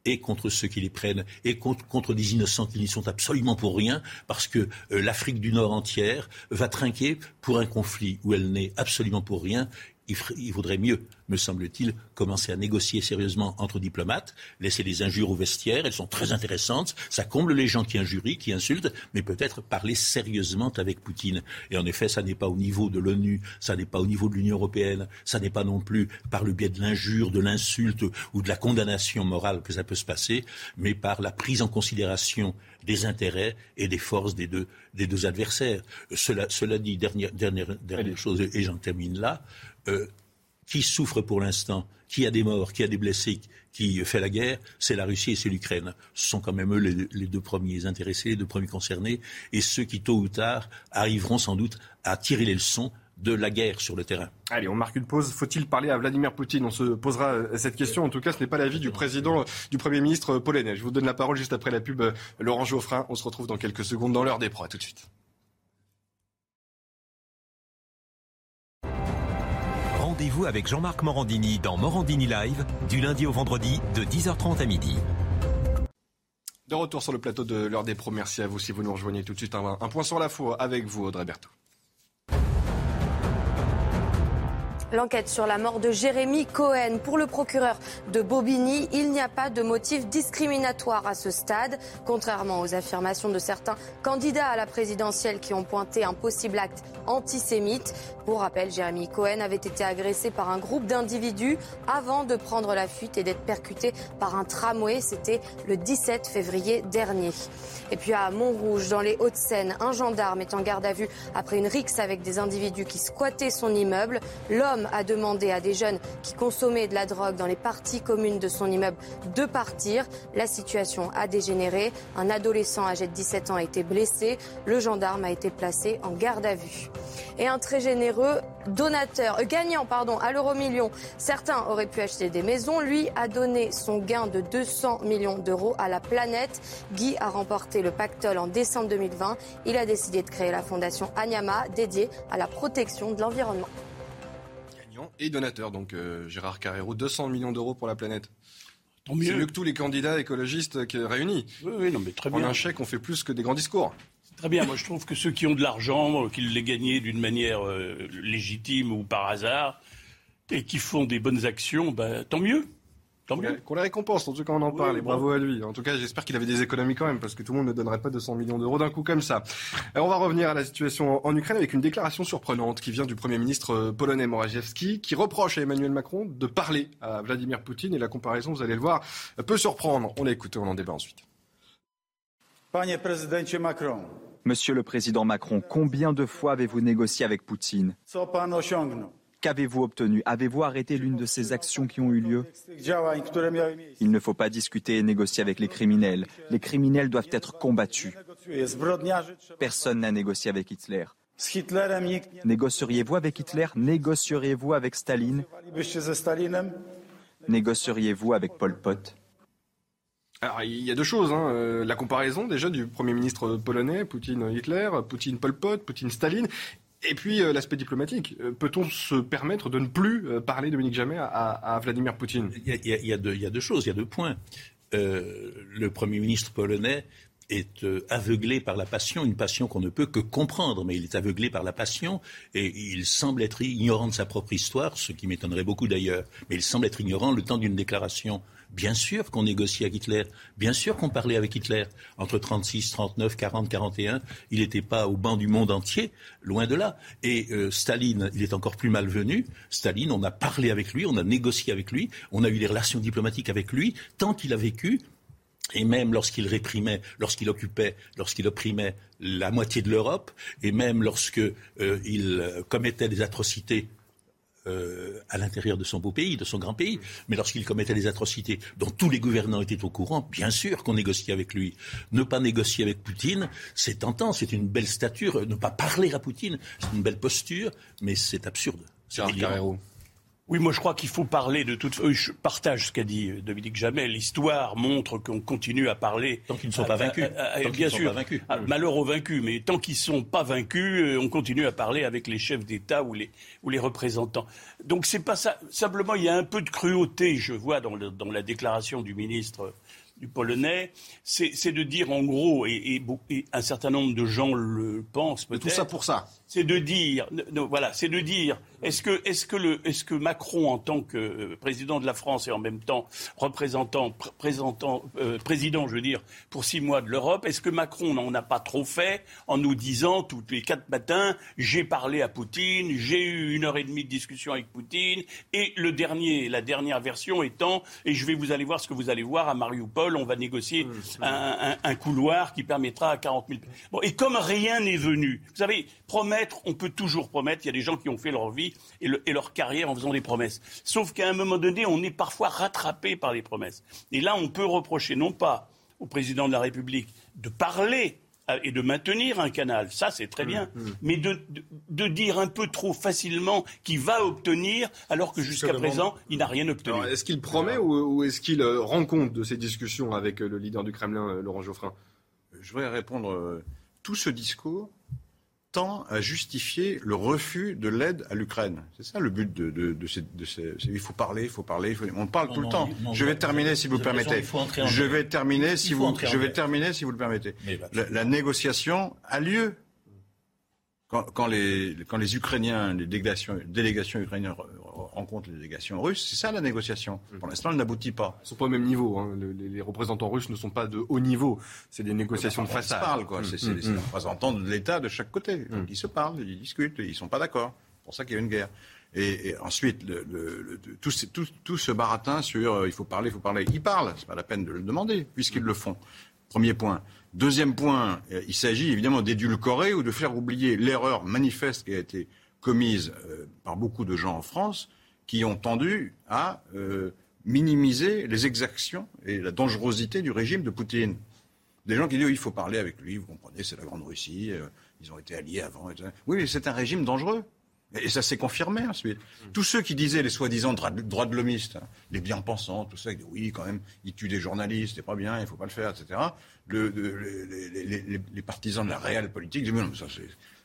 et contre ceux qui les prennent, et contre, des innocents qui n'y sont absolument pour rien, parce que euh, l'Afrique du Nord entière va trinquer pour un conflit où elle n'est absolument pour rien il, vaudrait mieux, me semble-t-il, commencer à négocier sérieusement entre diplomates, laisser les injures au vestiaire, elles sont très intéressantes, ça comble les gens qui injurient, qui insultent, mais peut-être parler sérieusement avec Poutine. Et en effet, ça n'est pas au niveau de l'ONU, ça n'est pas au niveau de l'Union européenne, ça n'est pas non plus par le biais de l'injure, de l'insulte ou de la condamnation morale que ça peut se passer, mais par la prise en considération des intérêts et des forces des deux, des deux adversaires. Cela, cela dit, dernière, dernière, dernière chose, et j'en termine là, euh, qui souffre pour l'instant, qui a des morts, qui a des blessés, qui fait la guerre, c'est la Russie et c'est l'Ukraine. Ce sont quand même eux les, deux premiers intéressés, les deux premiers concernés, et ceux qui, tôt ou tard, arriveront sans doute à tirer les leçons de la guerre sur le terrain. Allez, on marque une pause. Faut-il parler à Vladimir Poutine? On se posera euh, cette question. En tout cas, ce n'est pas l'avis du président, du Premier ministre polonais. Je vous donne la parole juste après la pub euh, Laurent Geoffrin. On se retrouve dans quelques secondes dans l'heure des pros. tout de suite. Rendez-vous avec Jean-Marc Morandini dans Morandini Live, du lundi au vendredi, de 10h30 à midi. De retour sur le plateau de l'heure des pros. Merci à vous si vous nous rejoignez tout de suite. Un, point sur la foi avec vous, Audrey Berthaud. L'enquête sur la mort de Jérémy Cohen. Pour le procureur de Bobigny, il n'y a pas de motif discriminatoire à ce stade, contrairement aux affirmations de certains candidats à la présidentielle qui ont pointé un possible acte antisémite. Pour rappel, Jérémy Cohen avait été agressé par un groupe d'individus avant de prendre la fuite et d'être percuté par un tramway. C'était le 17 février dernier. Et puis à Montrouge, dans les Hauts-de-Seine, un gendarme est en garde à vue après une rixe avec des individus qui squattaient son immeuble. L'homme a demandé à des jeunes qui consommaient de la drogue dans les parties communes de son immeuble de partir. La situation a dégénéré. Un adolescent âgé de 17 ans a été blessé. Le gendarme a été placé en garde à vue. Et un très généreux donateur, euh, gagnant pardon, à l'euro million. Certains auraient pu acheter des maisons. Lui a donné son gain de 200 millions d'euros à la planète. Guy a remporté le pactole en décembre 2020. Il a décidé de créer la fondation Anyama dédiée à la protection de l'environnement et donateur. Donc euh, Gérard Carrero, 200 millions d'euros pour la planète. C'est mieux que tous les candidats écologistes qui, réunis. Oui, oui, non, mais très bien. En un chèque, on fait plus que des grands discours. Très bien. Moi, je trouve que ceux qui ont de l'argent, qu'ils l'aient gagné d'une manière euh, légitime ou par hasard, et qui font des bonnes actions, ben, tant mieux. Qu'on les récompense, en tout cas on en parle, et bravo à lui. En tout cas, j'espère qu'il avait des économies quand même, parce que tout le monde ne donnerait pas 200 millions d'euros d'un coup comme ça. Alors, on va revenir à la situation en Ukraine avec une déclaration surprenante qui vient du Premier ministre euh, polonais Morawiecki, qui reproche à Emmanuel Macron de parler à Vladimir Poutine, et la comparaison, vous allez le voir, peut surprendre. On l'a écouté, on en débat ensuite. Monsieur le Président Macron, combien de fois avez-vous négocié avec Poutine? Qu'avez-vous obtenu? Avez-vous arrêté l'une de ces actions qui ont eu lieu? Il ne faut pas discuter et négocier avec les criminels. Les criminels doivent être combattus. Personne n'a négocié avec Hitler. Négocieriez-vous avec Hitler? Négocieriez-vous avec Staline? Négocieriez-vous avec Pol Pot? Alors, il y a deux choses. Hein. Euh, la comparaison déjà du Premier ministre polonais, Poutine-Hitler, Poutine-Pol Pot, Poutine-Staline, et puis euh, l'aspect diplomatique. Euh, peut-on se permettre de ne plus euh, parler, Dominique Jamais, à, Vladimir Poutine? Il y, a, deux, il y, a deux, choses, il y a deux points. le Premier ministre polonais est aveuglé par la passion, une passion qu'on ne peut que comprendre, mais il est aveuglé par la passion et il semble être ignorant de sa propre histoire, ce qui m'étonnerait beaucoup d'ailleurs, mais il semble être ignorant le temps d'une déclaration Bien sûr qu'on négociait avec Hitler. Bien sûr qu'on parlait avec Hitler. Entre 36, 39, 40, 41, il n'était pas au banc du monde entier, loin de là. Et euh, Staline, il est encore plus malvenu. Staline, on a parlé avec lui, on a négocié avec lui, on a eu des relations diplomatiques avec lui, tant qu'il a vécu. Et même lorsqu'il réprimait, lorsqu'il occupait, lorsqu'il opprimait la moitié de l'Europe, et même lorsqu'il euh, il commettait des atrocités euh, à l'intérieur de son beau pays, de son grand pays. Mais lorsqu'il commettait des atrocités dont tous les gouvernants étaient au courant, bien sûr qu'on négociait avec lui. Ne pas négocier avec Poutine, c'est tentant, c'est une belle stature. Ne pas parler à Poutine, c'est une belle posture, mais c'est absurde. C'est oui, moi je crois qu'il faut parler de toute. Je partage ce qu'a dit euh, Dominique Jamais. L'histoire montre qu'on continue à parler. Tant qu'ils ne sont pas vaincus. bien sûr. Ah, malheur aux vaincus, mais tant qu'ils ne sont pas vaincus, euh, on continue à parler avec les chefs d'État ou les, ou les représentants. Donc c'est pas ça. Simplement, il y a un peu de cruauté, je vois, dans, dans la déclaration du ministre du polonais, c'est de dire en gros, et, et, un certain nombre de gens le pensent peut-être. Tout ça pour ça. C'est de dire, voilà, c'est de dire, est-ce que, est-ce que le, est-ce que Macron, en tant que euh, président de la France et en même temps représentant, présentant, euh, président, je veux dire, pour six mois de l'Europe, est-ce que Macron n'en a pas trop fait en nous disant tous les quatre matins, j'ai parlé à Poutine, j'ai eu une heure et demie de discussion avec Poutine, et le dernier, la dernière version étant, et je vais vous aller voir ce que vous allez voir à Mariupol, on va négocier un, un, couloir qui permettra à 40 000. Bon, et comme rien n'est venu, vous savez, promettre, on peut toujours promettre. Il y a des gens qui ont fait leur vie et, leur carrière en faisant des promesses. Sauf qu'à un moment donné, on est parfois rattrapé par les promesses. Et là, on peut reprocher non pas au président de la République de parler euh, et de maintenir un canal, ça c'est très bien, mmh, mmh. mais de, dire un peu trop facilement qu'il va obtenir alors que jusqu'à présent il n'a rien obtenu. Est-ce qu'il promet ou, est-ce qu'il euh, rend compte de ces discussions avec euh, le leader du Kremlin, Laurent Geoffrin? Je voudrais répondre, tout ce discours tend à justifier le refus de l'aide à l'Ukraine. C'est ça le but de, de, ces, Il faut parler, il faut parler. On parle tout le temps. je vais terminer si vous le permettez. Je vais terminer si vous. Je vais terminer si vous le permettez. la négociation a lieu quand, les, quand les Ukrainiens, les délégations, délégations ukrainiennes rencontrent les délégations russes, c'est ça la négociation. Mm. Pour l'instant, elle n'aboutit pas. Ils ne sont pas au même niveau. Hein. Les, représentants russes ne sont pas de haut niveau. C'est des négociations de façade. Ils se parlent, quoi. Mm. C'est les mm. représentants de l'État de chaque côté. ils se parlent, ils discutent, ils ne sont pas d'accord. C'est pour ça qu'il y a une guerre. Et, ensuite, le, tout, tout, ce baratin sur euh, il faut parler, il faut parler. Ils parlent, c'est pas la peine de le demander, puisqu'ils le font. Premier point. Deuxième point, euh, il s'agit évidemment d'édulcorer ou de faire oublier l'erreur manifeste qui a été commise euh, par beaucoup de gens en France qui ont tendu à euh, minimiser les exactions et la dangerosité du régime de Poutine. Des gens qui disent il faut parler avec lui, vous comprenez, c'est la Grande Russie, ils ont été alliés avant. Oui, mais c'est un régime dangereux. Et ça s'est confirmé ensuite. Tous ceux qui disaient les soi-disant droits de l'homiste, hein, les bien-pensants, tout ça, ils disaient oui, quand même, ils tuent des journalistes, c'est pas bien, il faut pas le faire, etc. Le, les, partisans de la réelle politique disent mais non, ça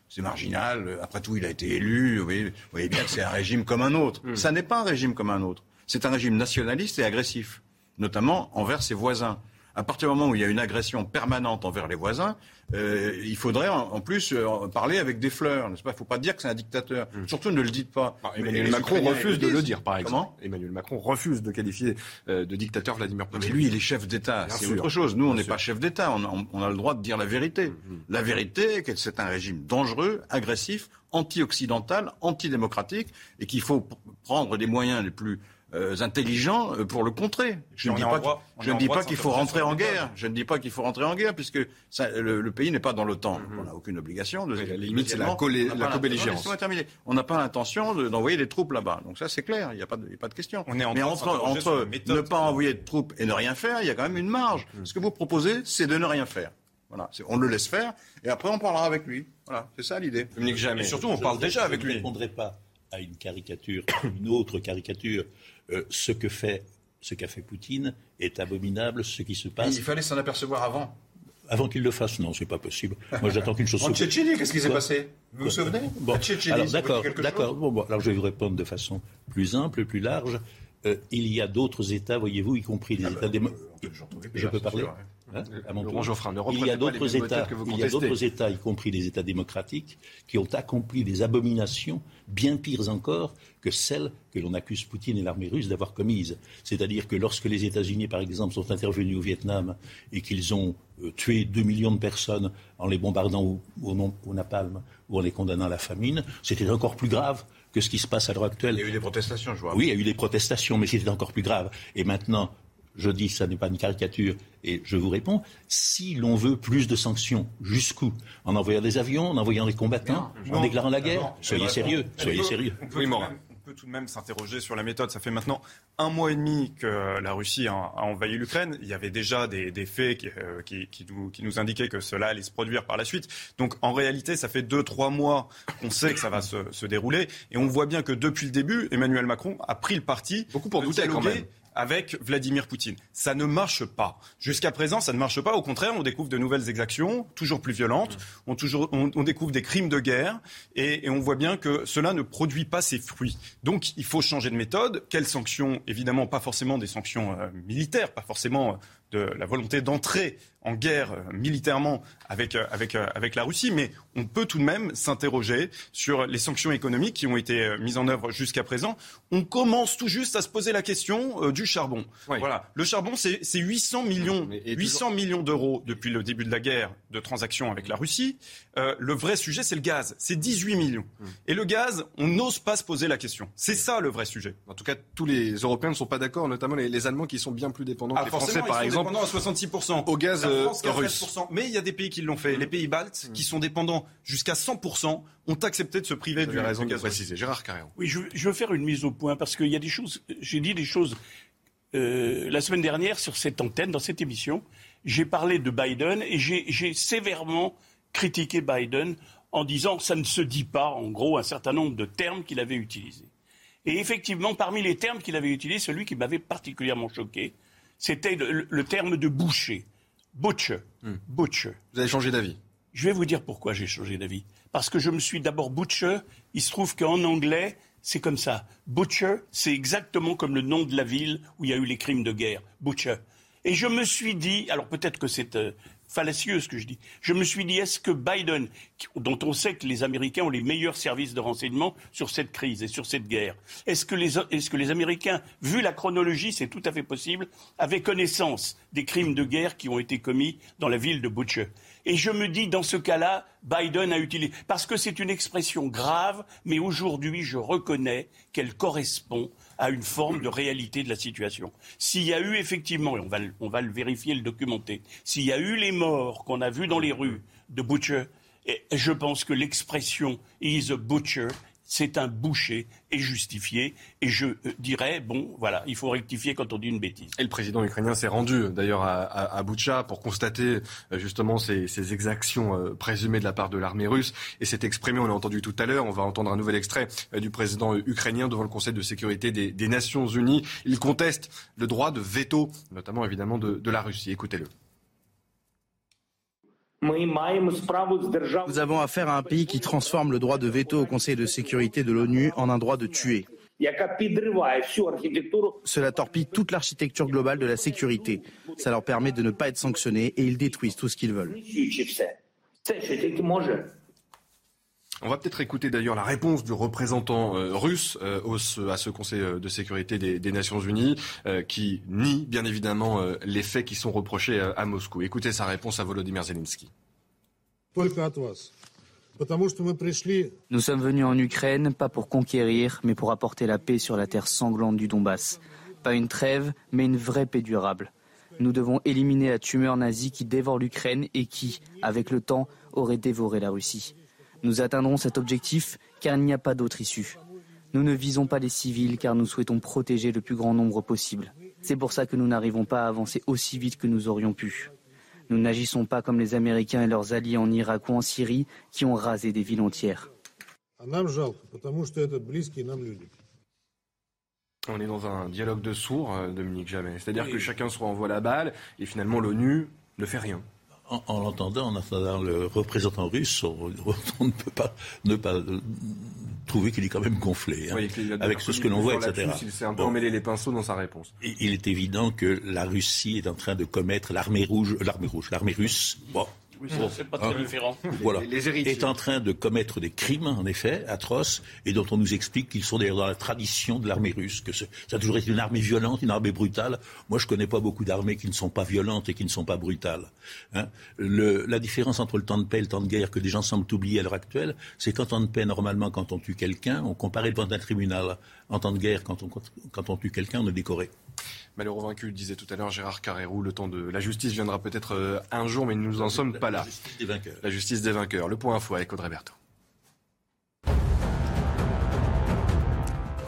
c'est marginal, après tout, il a été élu, vous voyez, bien que c'est un régime comme un autre. Hmm. Ça n'est pas un régime comme un autre. C'est un régime nationaliste et agressif, notamment envers ses voisins à partir du moment où il y a une agression permanente envers les voisins, euh, il faudrait en, plus euh, parler avec des fleurs, n'est-ce pas? Il ne faut pas dire que c'est un dictateur. Mmh. Surtout ne le dites pas. Ah, Emmanuel Macron refuse de le dire, par exemple. Emmanuel Macron refuse de qualifier euh, de dictateur Vladimir Poutine. Mais lui, il est chef d'État. C'est autre chose. Nous, on n'est pas chef d'État. On, a le droit de dire la vérité. Mmh, mmh. La vérité, que c'est un régime dangereux, agressif, anti-occidental, antidémocratique, et qu'il faut prendre des moyens les plus intelligents euh, pour le contrer. Je ne dis pas, je ne dis pas qu'il faut rentrer en guerre. Je ne dis pas qu'il faut rentrer en guerre puisque ça, le, pays n'est pas dans l'OTAN. Mhm. On n'a aucune obligation. De, la limite, c'est la, co-belligérance. On n'a pas l'intention d'envoyer des troupes là-bas. Donc ça, c'est clair. Il n'y a, pas de, pas de question. Mais entre, entre ne pas envoyer de troupes et ne rien faire, il y a quand même une marge. Mhm. Ce que vous proposez, c'est de ne rien faire. Voilà, on le laisse faire et après on parlera avec lui. Voilà, c'est ça l'idée. Jamais. Et surtout, on parle déjà avec lui. Je ne répondrai pas à une caricature, [COUGHS] une autre caricature euh, ce que fait, ce qu'a fait Poutine est abominable. Ce qui se passe. il fallait s'en apercevoir avant. Avant qu'il le fasse, non, c'est pas possible. Moi, j'attends qu'une chose. En Tchétchénie, qu'est-ce qui s'est passé Vous vous souvenez bon, alors d'accord, d'accord. Bon, alors je vais vous répondre de façon plus ample, plus large. Euh, il y a d'autres États, voyez-vous, y compris les ah États bah, démocratiques. Je peux parler Hein, il y a d'autres États, il y a d'autres États, y compris les États démocratiques, qui ont accompli des abominations bien pires encore que celles que l'on accuse Poutine et l'armée russe d'avoir commises. C'est-à-dire que lorsque les États-Unis, par exemple, sont intervenus au Vietnam et qu'ils ont euh, tué 2 millions de personnes en les bombardant au, au, napalm ou en les condamnant à la famine, c'était encore plus grave que ce qui se passe à l'heure actuelle. Il y a eu des protestations, je vois. Oui, il y a eu des protestations, mais c'était encore plus grave. Et maintenant, je dis ça n'est pas une caricature, et je vous réponds, si l'on veut plus de sanctions, jusqu'où? En envoyant des avions, en envoyant des combattants, en déclarant la guerre? Soyez sérieux, soyez sérieux. Oui, peut tout de même s'interroger sur la méthode. Ça fait maintenant un mois et demi que la Russie a, envahi l'Ukraine. Il y a déjà des, faits euh, qui, nous, indiquaient que cela allait se produire par la suite. Donc en réalité, ça fait deux, trois mois qu'on sait que ça va se, dérouler. Et on voit bien que depuis le début, Emmanuel Macron a pris le parti. Beaucoup pour douter quand même avec Vladimir Poutine. Ça ne marche pas. Jusqu'à présent, ça ne marche pas. Au contraire, on découvre de nouvelles exactions, toujours plus violentes. On, découvre des crimes de guerre et, on voit bien que cela ne produit pas ses fruits. Donc, il faut changer de méthode. Quelles sanctions? Évidemment, pas forcément des sanctions euh, militaires, pas forcément euh, de la volonté d'entrer en guerre euh, militairement avec, euh, avec, euh, avec la Russie, mais on peut tout de même s'interroger sur les sanctions économiques qui ont été mises en œuvre jusqu'à présent. On commence tout juste à se poser la question du charbon. Voilà, le charbon, c'est 800 millions, 800 millions d'euros depuis le début de la guerre de transactions avec la Russie. le vrai sujet, c'est le gaz, c'est 18 millions. Hum. Et le gaz, on n'ose pas se poser la question. C'est ça le vrai sujet. En tout cas, tous les Européens ne sont pas d'accord, notamment les, Allemands qui sont bien plus dépendants que ah, les Français, par exemple à 66% au gaz russe. Mais il y a des pays qui l'ont fait. Les pays baltes, qui sont dépendants jusqu'à 100%, ont accepté de se priver du, raison du gaz. Préciser. Gérard Carrère. Oui, je, veux faire une mise au point parce qu'il y a des choses. J'ai dit des choses euh, la semaine dernière sur cette antenne, dans cette émission. J'ai parlé de Biden et j'ai sévèrement critiqué Biden en disant ça ne se dit pas, en gros, un certain nombre de termes qu'il avait utilisés. Et effectivement, parmi les termes qu'il avait utilisés, celui qui m'avait particulièrement choqué, c'était le, terme de boucher. Butcher. Hmm. Butcher. Vous avez changé d'avis Je vais vous dire pourquoi j'ai changé d'avis. Parce que je me suis d'abord butcher. Il se trouve qu'en anglais, c'est comme ça. Butcher, c'est exactement comme le nom de la ville où il y a eu les crimes de guerre. Butcher. Et je me suis dit, alors peut-être que c'est euh, fallacieux ce que je dis. Je me suis dit, est-ce que Biden, dont on sait que les Américains ont les meilleurs services de renseignement sur cette crise et sur cette guerre, est-ce que les, les Américains, vu la chronologie, c'est tout à fait possible, avaient connaissance des crimes de guerre qui ont été commis dans la ville de Butcher? Et je me dis, dans ce cas-là, Biden a utilisé, parce que c'est une expression grave, mais aujourd'hui, je reconnais qu'elle correspond à une forme de réalité de la situation. S'il y a eu effectivement, et on va, le vérifier, le documenter, s'il y a eu les morts qu'on a vus dans les rues de Butcher, je pense que l'expression is a butcher c'est un boucher et justifié. Et je euh, dirais, bon, voilà, il faut rectifier quand on dit une bêtise. Et le président ukrainien s'est rendu d'ailleurs à, à, pour constater euh, justement ces, exactions euh, présumées de la part de l'armée russe et s'est exprimé, on l'a entendu tout à l'heure, on va entendre un nouvel extrait du président ukrainien devant le Conseil de sécurité des, Nations Unies. Il conteste le droit de veto, notamment évidemment de, de la Russie. Écoutez-le. Nous avons affaire à un pays qui transforme le droit de veto au Conseil de sécurité de l'ONU en un droit de tuer. Cela torpille toute l'architecture globale de la sécurité. Ça leur permet de ne pas être sanctionnés et ils détruisent tout ce qu'ils veulent. On va peut-être écouter d'ailleurs la réponse du représentant euh, russe euh, à ce Conseil euh, de sécurité des, Nations Unies, qui nie bien évidemment les faits qui sont reprochés à Moscou. Écoutez sa réponse à Volodymyr Zelensky. Nous sommes venus en Ukraine, pas pour conquérir, mais pour apporter la paix sur la terre sanglante du Donbass. Pas une trêve, mais une vraie paix durable. Nous devons éliminer la tumeur nazie qui dévore l'Ukraine et qui, avec le temps, aurait dévoré la Russie. Nous atteindrons cet objectif car il n'y a pas d'autre issue. Nous ne visons pas les civils car nous souhaitons protéger le plus grand nombre possible. C'est pour ça que nous n'arrivons pas à avancer aussi vite que nous aurions pu. Nous n'agissons pas comme les Américains et leurs alliés en Irak ou en Syrie qui ont rasé des villes entières. On est dans un dialogue de sourds, euh, Dominique Jamais. C'est-à-dire que chacun se renvoie la balle et finalement l'ONU ne fait rien en, l'entendant, en entendant le représentant russe, on, ne peut pas ne pas trouver qu'il est quand même gonflé, hein, avec ce que l'on voit, etc. Il s'est un peu emmêlé les pinceaux dans sa réponse. il est évident que la Russie est en train de commettre l'armée rouge, l'armée rouge, l'armée russe. Bon, oui, c'est pas très hein différent. Voilà. est en train de commettre des crimes, en effet, atroces, et dont on nous explique qu'ils sont d'ailleurs dans la tradition de l'armée russe, que ça a toujours été une armée violente, une armée brutale. Moi, je connais pas beaucoup d'armées qui ne sont pas violentes et qui ne sont pas brutales. Hein. Le, la différence entre le temps de paix et le temps de guerre que des gens semblent oublier à l'heure actuelle, c'est qu'en temps de paix, normalement, quand on tue quelqu'un, on comparait devant un tribunal. En temps de guerre, quand on, quand on tue quelqu'un, on est décoré. Malheureux vaincu, disait tout à l'heure Gérard Carrérou, le temps de la justice viendra peut-être euh, un jour, mais nous n'en sommes pas là. La justice des vainqueurs. La justice des vainqueurs. Le point info avec Audrey Berthaud.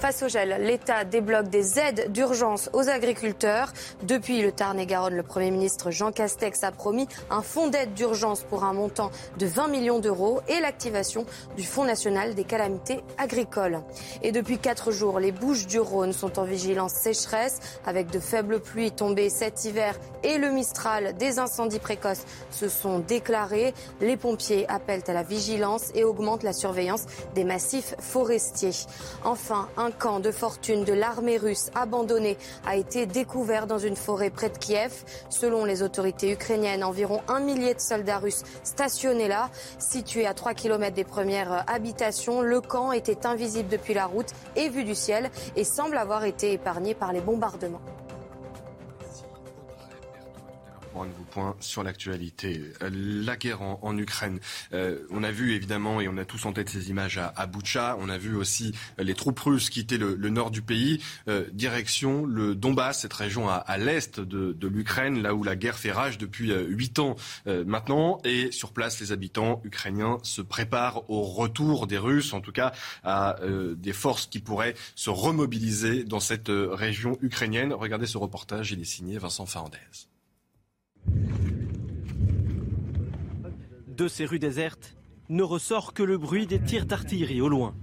Face au gel, l'État débloque des aides d'urgence aux agriculteurs. Depuis le Tarn-et-Garonne, le Premier ministre Jean Castex a promis un fonds d'aide d'urgence pour un montant de 20 millions d'euros et l'activation du Fonds national des calamités agricoles. Et depuis quatre jours, les Bouches du Rhône sont en vigilance sécheresse avec de faibles pluies tombées cet hiver et le Mistral. Des incendies précoces se sont déclarés. Les pompiers appellent à la vigilance et augmentent la surveillance des massifs forestiers. Enfin, camp de fortune de l'armée russe abandonné a été découvert dans une forêt près de Kiev. Selon les autorités ukrainiennes, environ un millier de soldats russes stationnés là. Situé à 3 km des premières habitations, le camp était invisible depuis la route et vu du ciel et semble avoir été épargné par les bombardements. Un nouveau point sur l'actualité. Euh, la guerre en, Ukraine. Euh, on a vu évidemment, et on a tous en tête ces images à, à on a vu aussi euh, les troupes russes quitter le, nord du pays, direction le Donbass, cette région à, l'est de, l'Ukraine, là où la guerre fait rage depuis huit ans maintenant. Et sur place, les habitants ukrainiens se préparent au retour des Russes, en tout cas à des forces qui pourraient se remobiliser dans cette région ukrainienne. Regardez ce reportage, il est signé Vincent Fernandez. De ces rues désertes ne ressort que le bruit des tirs d'artillerie au loin.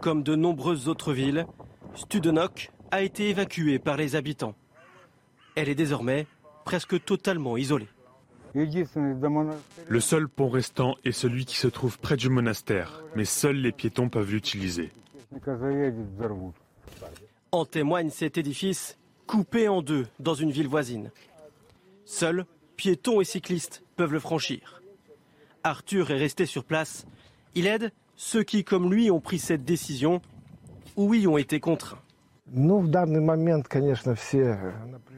Comme de nombreuses autres villes, Studenok a été évacuée par les habitants. Elle est désormais presque totalement isolée. Le seul pont restant est celui qui se trouve près du monastère, mais seuls les piétons peuvent l'utiliser. En témoigne cet édifice coupé en deux dans une ville voisine. Seuls piétons et cyclistes peuvent le franchir. Arthur est resté sur place. Il aide ceux qui, comme lui, ont pris cette décision ou y ont été contraints.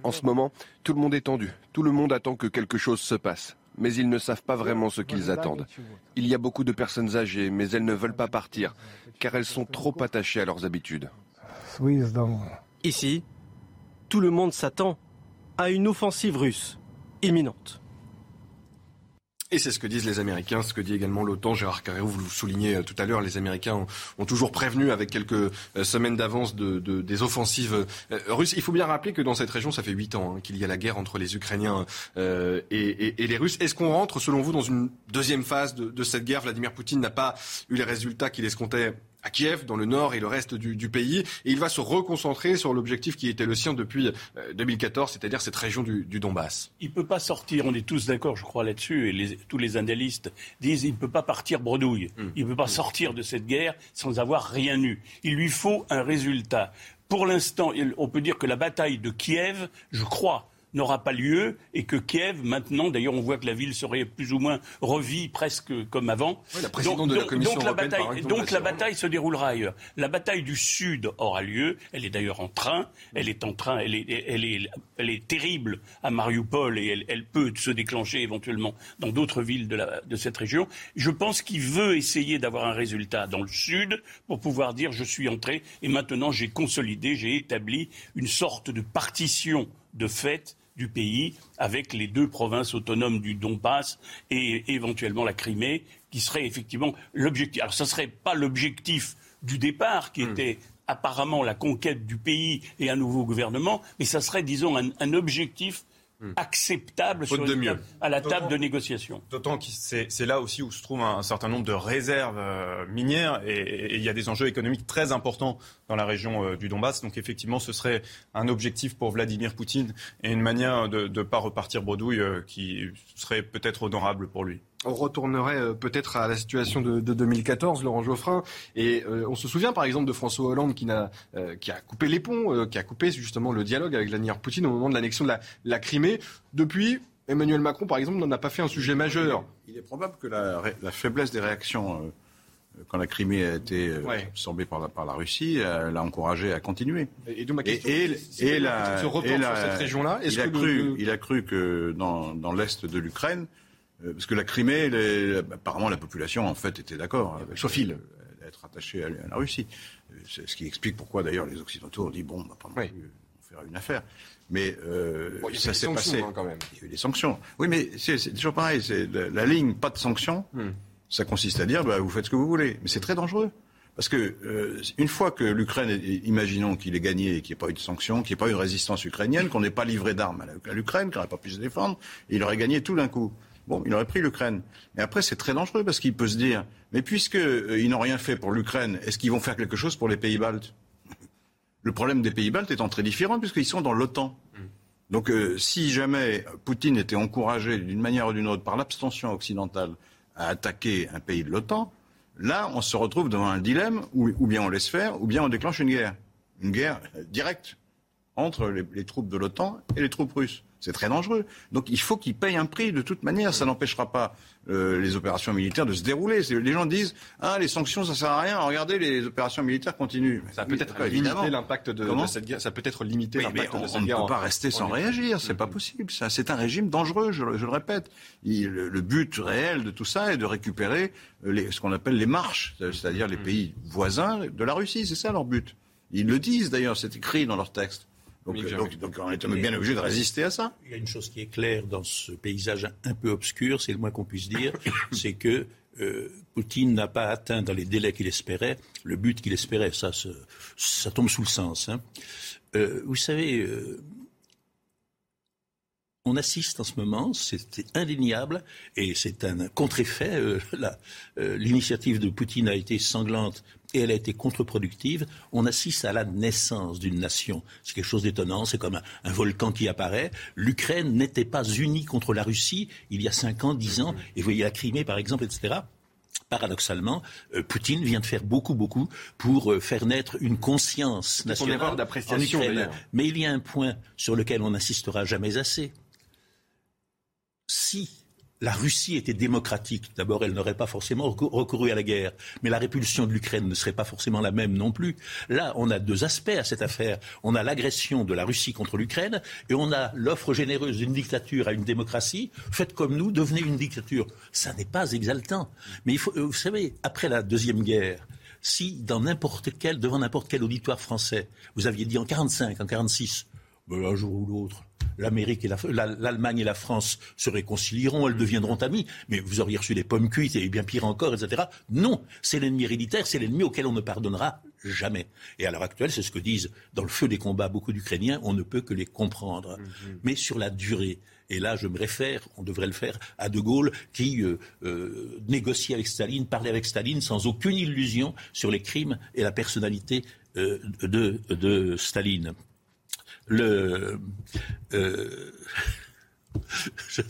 En ce moment, tout le monde est tendu. Tout le monde attend que quelque chose se passe. Mais ils ne savent pas vraiment ce qu'ils attendent. Il y a beaucoup de personnes âgées, mais elles ne veulent pas partir, car elles sont trop attachées à leurs habitudes. Ici, tout le monde s'attend à une offensive russe imminente. Et c'est ce que disent les Américains, ce que dit également l'OTAN. Gérard Carreau, vous le soulignez euh, tout à l'heure, les Américains ont, toujours prévenu avec quelques euh, semaines d'avance de, des offensives euh, russes. Il faut bien rappeler que dans cette région, ça fait huit ans hein, qu'il y a la guerre entre les Ukrainiens et, les Russes. Est-ce qu'on rentre, selon vous, dans une deuxième phase de cette guerre? Vladimir Poutine n'a pas eu les résultats qu'il escomptait à Kiev, dans le nord et le reste du, pays. Et il va se reconcentrer sur l'objectif qui était le sien depuis 2014, euh, c'est-à-dire cette région du, Donbass. Il ne peut pas sortir, on est tous d'accord, je crois, là-dessus, et tous les analystes disent il ne peut pas partir bredouille. Hum. Il ne peut pas hum. sortir de cette guerre sans avoir rien eu. Il lui faut un résultat. Pour l'instant, on peut dire que la bataille de Kiev, je crois, n'aura pas lieu et que Kiev, maintenant, d'ailleurs, on voit que la ville serait plus ou moins revie presque comme avant. la donc, de la Commission donc, la bataille, donc la bataille se déroulera ailleurs. La bataille du Sud aura lieu. Elle est d'ailleurs en train. Elle est en train. Elle est, elle est, elle est terrible à Mariupol et elle, elle peut se déclencher éventuellement dans d'autres villes de, la, de cette région. Je pense qu'il veut essayer d'avoir un résultat dans le Sud pour pouvoir dire je suis entré et maintenant j'ai consolidé, j'ai établi une sorte de partition de fait du pays, avec les deux provinces autonomes du Donbass et éventuellement la Crimée, qui serait effectivement l'objectif. Alors, ce ne serait pas l'objectif du départ, qui hmm. était apparemment la conquête du pays et un nouveau gouvernement, mais ça serait, disons, un objectif Hmm. Acceptable sur à la table de négociation. D'autant que c'est là aussi où se trouve un, certain nombre de réserves euh, minières et, il y a des enjeux économiques très importants dans la région euh, du Donbass. Donc effectivement, ce serait un objectif pour Vladimir Poutine et une manière de ne pas repartir bredouille euh, qui serait peut-être honorable pour lui on retournerait euh, peut-être à la situation de, 2014, Laurent Geoffrin. Et euh, on se souvient par exemple de François Hollande qui, a, euh, qui a coupé les ponts, qui a coupé justement le dialogue avec Vladimir Poutine au moment de l'annexion de la, Crimée. Depuis, Emmanuel Macron, par exemple, n'en a pas fait un sujet majeur. Il est probable que la, faiblesse des réactions quand la Crimée a été absorbée par la, par la Russie, l'a encouragé à continuer. Et, et, et, la, se sur cette région-là? Il, a cru, il a cru que dans, dans l'est de l'Ukraine, parce que la Crimée, apparemment la population en fait était d'accord avec Sophie, être attachée à, la Russie. Euh, ce qui explique pourquoi d'ailleurs les Occidentaux ont dit bon, on va pas non plus faire une affaire. Mais euh, ça s'est passé. Hein, quand même. Il y a eu des sanctions. Oui, mais c'est toujours pareil. C'est la, ligne pas de sanctions. Hmm. Ça consiste à dire bah, vous faites ce que vous voulez. Mais c'est très dangereux. Parce que euh, une fois que l'Ukraine, imaginons qu'il ait gagné et qu'il n'y ait pas eu de sanctions, qu'il n'y ait pas eu de résistance ukrainienne, qu'on n'ait pas livré d'armes à l'Ukraine, qu'on n'aurait pas pu se défendre, il aurait gagné tout d'un coup. Bon, il aurait pris l'Ukraine. Mais après, c'est très dangereux parce qu'il peut se dire, mais puisqu'ils euh, n'ont rien fait pour l'Ukraine, est-ce qu'ils vont faire quelque chose pour les pays baltes? [LAUGHS] Le problème des pays baltes étant très différent puisqu'ils sont dans l'OTAN. Mm. Donc, euh, si jamais Poutine était encouragé d'une manière ou d'une autre par l'abstention occidentale à attaquer un pays de l'OTAN, là, on se retrouve devant un dilemme où, ou bien on laisse faire, ou bien on déclenche une guerre. Une guerre directe entre les troupes de l'OTAN et les troupes russes. C'est très dangereux. Donc il faut qu'ils payent un prix de toute manière. Ça n'empêchera pas euh, les opérations militaires de se dérouler. Les gens disent ah les sanctions ça sert à rien. Regardez les opérations militaires continuent. Ça peut être limiter l'impact de, cette guerre. Ça peut être limité l'impact de cette guerre. On ne peut pas rester sans réagir. C'est pas possible. Ça c'est un régime dangereux. Je, le répète. le, but réel de tout ça est de récupérer euh, ce qu'on appelle les marches, c'est-à-dire les pays voisins de la Russie. C'est ça leur but. Ils le disent d'ailleurs. C'est écrit dans leur texte. Donc, on est bien obligé de résister à ça. Il y a une chose qui est claire dans ce paysage un peu obscur, c'est le moins qu'on puisse dire, [COUGHS] c'est que euh, Poutine n'a pas atteint dans les délais qu'il espérait le but qu'il espérait. Ça, ça tombe sous le sens. Hein. Euh, vous savez, euh, on assiste en ce moment, c'est indéniable, et c'est un contre-effet. [LAUGHS] L'initiative de Poutine a été sanglante et elle a été contre-productive. On assiste à la naissance d'une nation. C'est quelque chose d'étonnant, c'est comme un, volcan qui apparaît. L'Ukraine n'était pas unie contre la Russie il y a 5 ans, 10 ans, et vous voyez la Crimée par exemple, etc. Paradoxalement, euh, Poutine vient de faire beaucoup, beaucoup pour euh, faire naître une conscience nationale d'appréciation. Mais il y a un point sur lequel on n'insistera jamais assez. Si la Russie était démocratique. D'abord, elle n'aurait pas forcément recouru à la guerre, mais la répulsion de l'Ukraine ne serait pas forcément la même non plus. Là, on a deux aspects à cette affaire. On a l'agression de la Russie contre l'Ukraine et on a l'offre généreuse d'une dictature à une démocratie. Faites comme nous, devenez une dictature. Ça n'est pas exaltant. Mais euh, vous savez, après la Deuxième Guerre, si n'importe quel, devant n'importe quel auditoire français, vous aviez dit en 45, en 46, ben, un jour ou l'autre, l'Amérique et l'Allemagne et la France se réconcilieront, elles deviendront amies, mais vous auriez reçu des pommes cuites et bien pire encore, etc. Non, c'est l'ennemi héréditaire, c'est l'ennemi auquel on ne pardonnera jamais. Et à l'heure actuelle, c'est ce que disent dans le feu des combats beaucoup d'Ukrainiens, on ne peut que les comprendre. Mm-hmm. Mais sur la durée, et là, je me réfère, on devrait le faire, à De Gaulle qui euh, euh, négocie avec Staline, parlait avec Staline sans aucune illusion sur les crimes et la personnalité euh, de Staline le. Euh, [LAUGHS]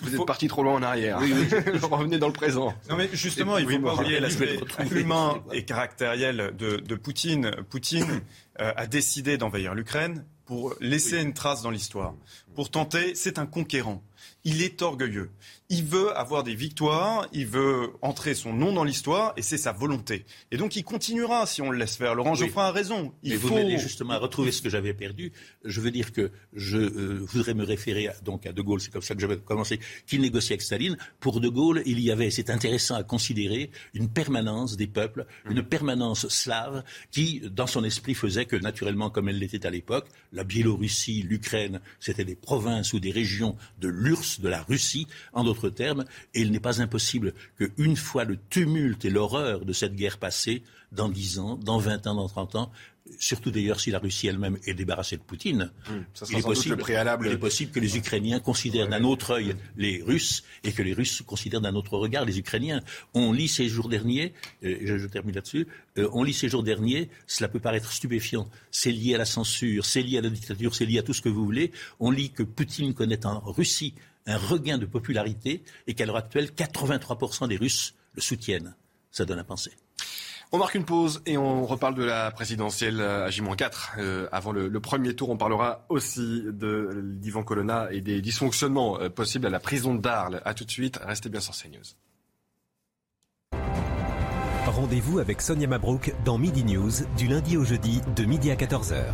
vous êtes parti trop loin en arrière. Oui, [LAUGHS] Revenez dans le présent. Non, mais justement, il faut pas oublier l'aspect humain et caractériel de, Poutine. Poutine euh, a décidé d'envahir l'Ukraine pour laisser une trace dans l'histoire, pour tenter. C'est un conquérant. Il est orgueilleux il veut avoir des victoires, il veut entrer son nom dans l'histoire, et c'est sa volonté. Et donc il continuera si on le laisse faire. Laurent Geoffrin a raison. Il faut... vous m'aidez justement à retrouver ce que j'avais perdu. Je veux dire que je euh, voudrais me référer à, donc à De Gaulle, c'est comme ça que j'avais commencé, qu'il négocie avec Staline. Pour De Gaulle, il y avait, c'est intéressant à considérer, une permanence des peuples, mmh. une permanence slave, qui, dans son esprit, faisait que, naturellement, comme elle l'était à l'époque, la Biélorussie, l'Ukraine, c'était des provinces ou des régions de l'URSS, de la Russie, en d'autres termes, et il n'est pas impossible qu'une fois le tumulte et l'horreur de cette guerre passée, dans 10 ans, dans 20 ans, dans 30 ans, surtout d'ailleurs si la Russie elle-même est débarrassée de Poutine, il, est possible, il est possible que les Ukrainiens considèrent d'un autre œil les Russes et que les Russes considèrent d'un autre regard les Ukrainiens. On lit ces jours derniers, euh, je, termine là-dessus, euh, on lit ces jours derniers, cela peut paraître stupéfiant, c'est lié à la censure, c'est lié à la dictature, c'est lié à tout ce que vous voulez, on lit que Poutine connaît en Russie un regain de popularité et qu'à l'heure actuelle, 83% des Russes le soutiennent. Ça donne à penser. On marque une pause et on reparle de la présidentielle à J-4. Euh, avant le, premier tour, on parlera aussi de d'Ivan Colonna et des dysfonctionnements euh, possibles à la prison d'Arles. A tout de suite, restez bien sur CNews. Rendez-vous avec Sonia Mabrouk dans Midi News du lundi au jeudi de midi à 14h.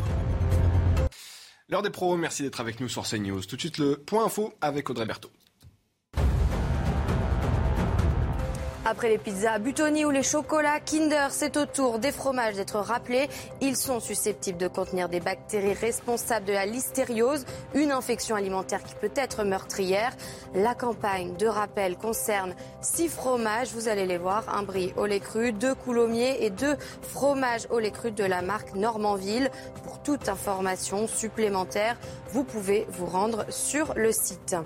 L'heure des pros, merci d'être avec nous sur CNews. Tout de suite le point info avec Audrey Berthaud. Après les pizzas Butoni ou les chocolats Kinder, c'est au tour des fromages d'être rappelés. Ils sont susceptibles de contenir des bactéries responsables de la listériose, une infection alimentaire qui peut être meurtrière. La campagne de rappel concerne six fromages, vous allez les voir, un brie au lait cru, deux coulommiers et deux fromages au lait cru de la marque Normandville. Pour toute information supplémentaire, vous pouvez vous rendre sur le site.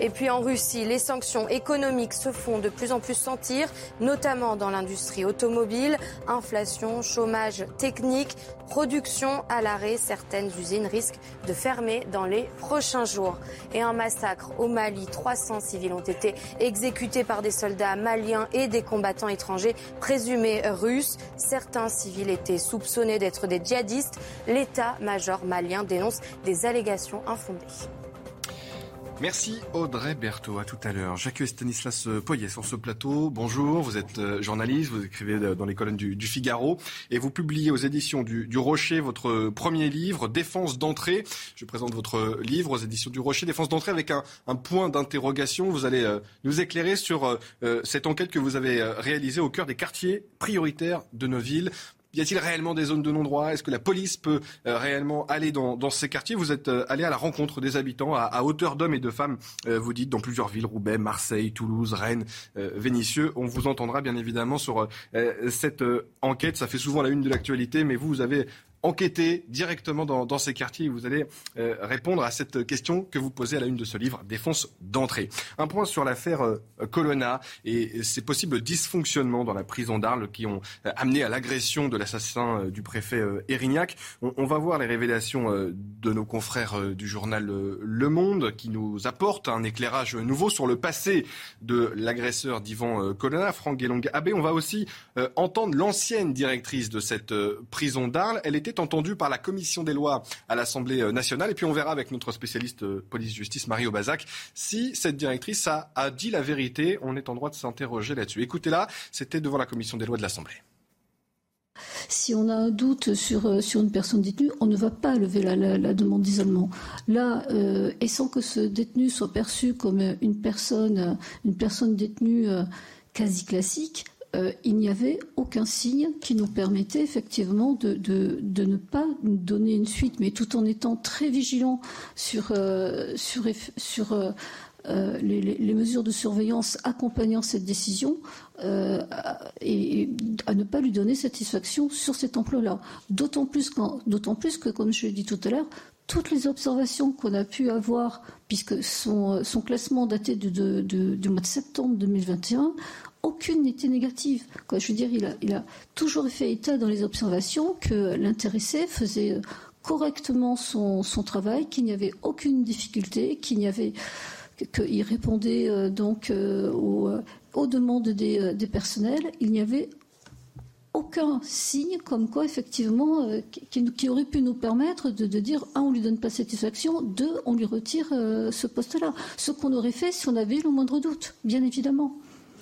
Et puis en Russie, les sanctions économiques se font de plus en plus sentir, notamment dans l'industrie automobile. Inflation, chômage technique, production à l'arrêt. Certaines usines risquent de fermer dans les prochains jours. Et un massacre au Mali. 300 civils ont été exécutés par des soldats maliens et des combattants étrangers présumés russes. Certains civils étaient soupçonnés d'être des djihadistes. L'état-major malien dénonce des allégations infondées. Merci Audrey Berthaud. À tout à l'heure. J'accueille Stanislas euh, Poyet sur ce plateau. Bonjour, vous êtes euh, journaliste, vous écrivez euh, dans les colonnes du, Figaro et vous publiez aux éditions du, Rocher votre premier livre, Défense d'entrée. Je présente votre livre aux éditions du Rocher, Défense d'entrée avec un, point d'interrogation. Vous allez nous éclairer sur cette enquête que vous avez réalisée au cœur des quartiers prioritaires de nos villes. Y a-t-il réellement des zones de non-droit? Est-ce que la police peut euh, réellement aller dans, ces quartiers? Vous êtes euh, allé à la rencontre des habitants à, hauteur d'hommes et de femmes, euh, vous dites, dans plusieurs villes, Roubaix, Marseille, Toulouse, Rennes, Vénissieux. On vous entendra bien évidemment sur cette enquête. Ça fait souvent la une de l'actualité, mais vous, vous avez enquêter directement dans, ces quartiers vous allez euh, répondre à cette question que vous posez à la une de ce livre, Défense d'entrée. Un point sur l'affaire euh, Colonna et ces possibles dysfonctionnements dans la prison d'Arles qui ont euh, amené à l'agression de l'assassin du préfet Erignac. On, va voir les révélations de nos confrères du journal Le Monde qui nous apportent un éclairage nouveau sur le passé de l'agresseur d'Ivan Colonna, Franck Guélong-Abbé. On va aussi entendre l'ancienne directrice de cette prison d'Arles. Elle était entendu par la commission des lois à l'Assemblée euh, nationale. Et puis on verra avec notre spécialiste euh, police-justice, Marie Bazac, si cette directrice a, dit la vérité. On est en droit de s'interroger là-dessus. Écoutez-la, c'était devant la commission des lois de l'Assemblée. Si on a un doute sur, euh, sur une personne détenue, on ne va pas lever la, demande d'isolement. Là, et sans que ce détenu soit perçu comme une personne, une personne détenue quasi classique, euh, il n'y avait aucun signe qui nous permettait effectivement de, ne pas donner une suite, mais tout en étant très vigilant sur, euh, euh, les, mesures de surveillance accompagnant cette décision et, à ne pas lui donner satisfaction sur cet emploi-là. D'autant plus, plus que, comme je l'ai dit tout à l'heure, toutes les observations qu'on a pu avoir, puisque son, classement datait du mois de septembre 2021, aucune n'était négative. Je veux dire, il a, toujours fait état dans les observations que l'intéressé faisait euh, correctement son, travail, qu'il n'y avait aucune difficulté, qu'il avait qu'il répondait euh, donc euh, aux, demandes des, personnels. Il n'y avait aucun signe comme quoi effectivement qui, aurait pu nous permettre de, dire un on lui donne pas satisfaction, deux on lui retire ce poste-là. Ce qu'on aurait fait si on avait le moindre doute, bien évidemment.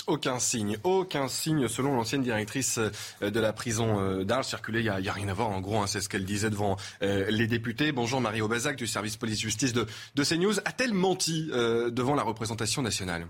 Aucun signe, aucun signe selon l'ancienne directrice euh, de la prison euh, d'Arles. Circulé, il n'y a, rien à voir en gros, hein, c'est ce qu'elle disait devant euh, les députés. Bonjour Marie Aubazac du service police-justice de CNews. A-t-elle menti devant la représentation nationale?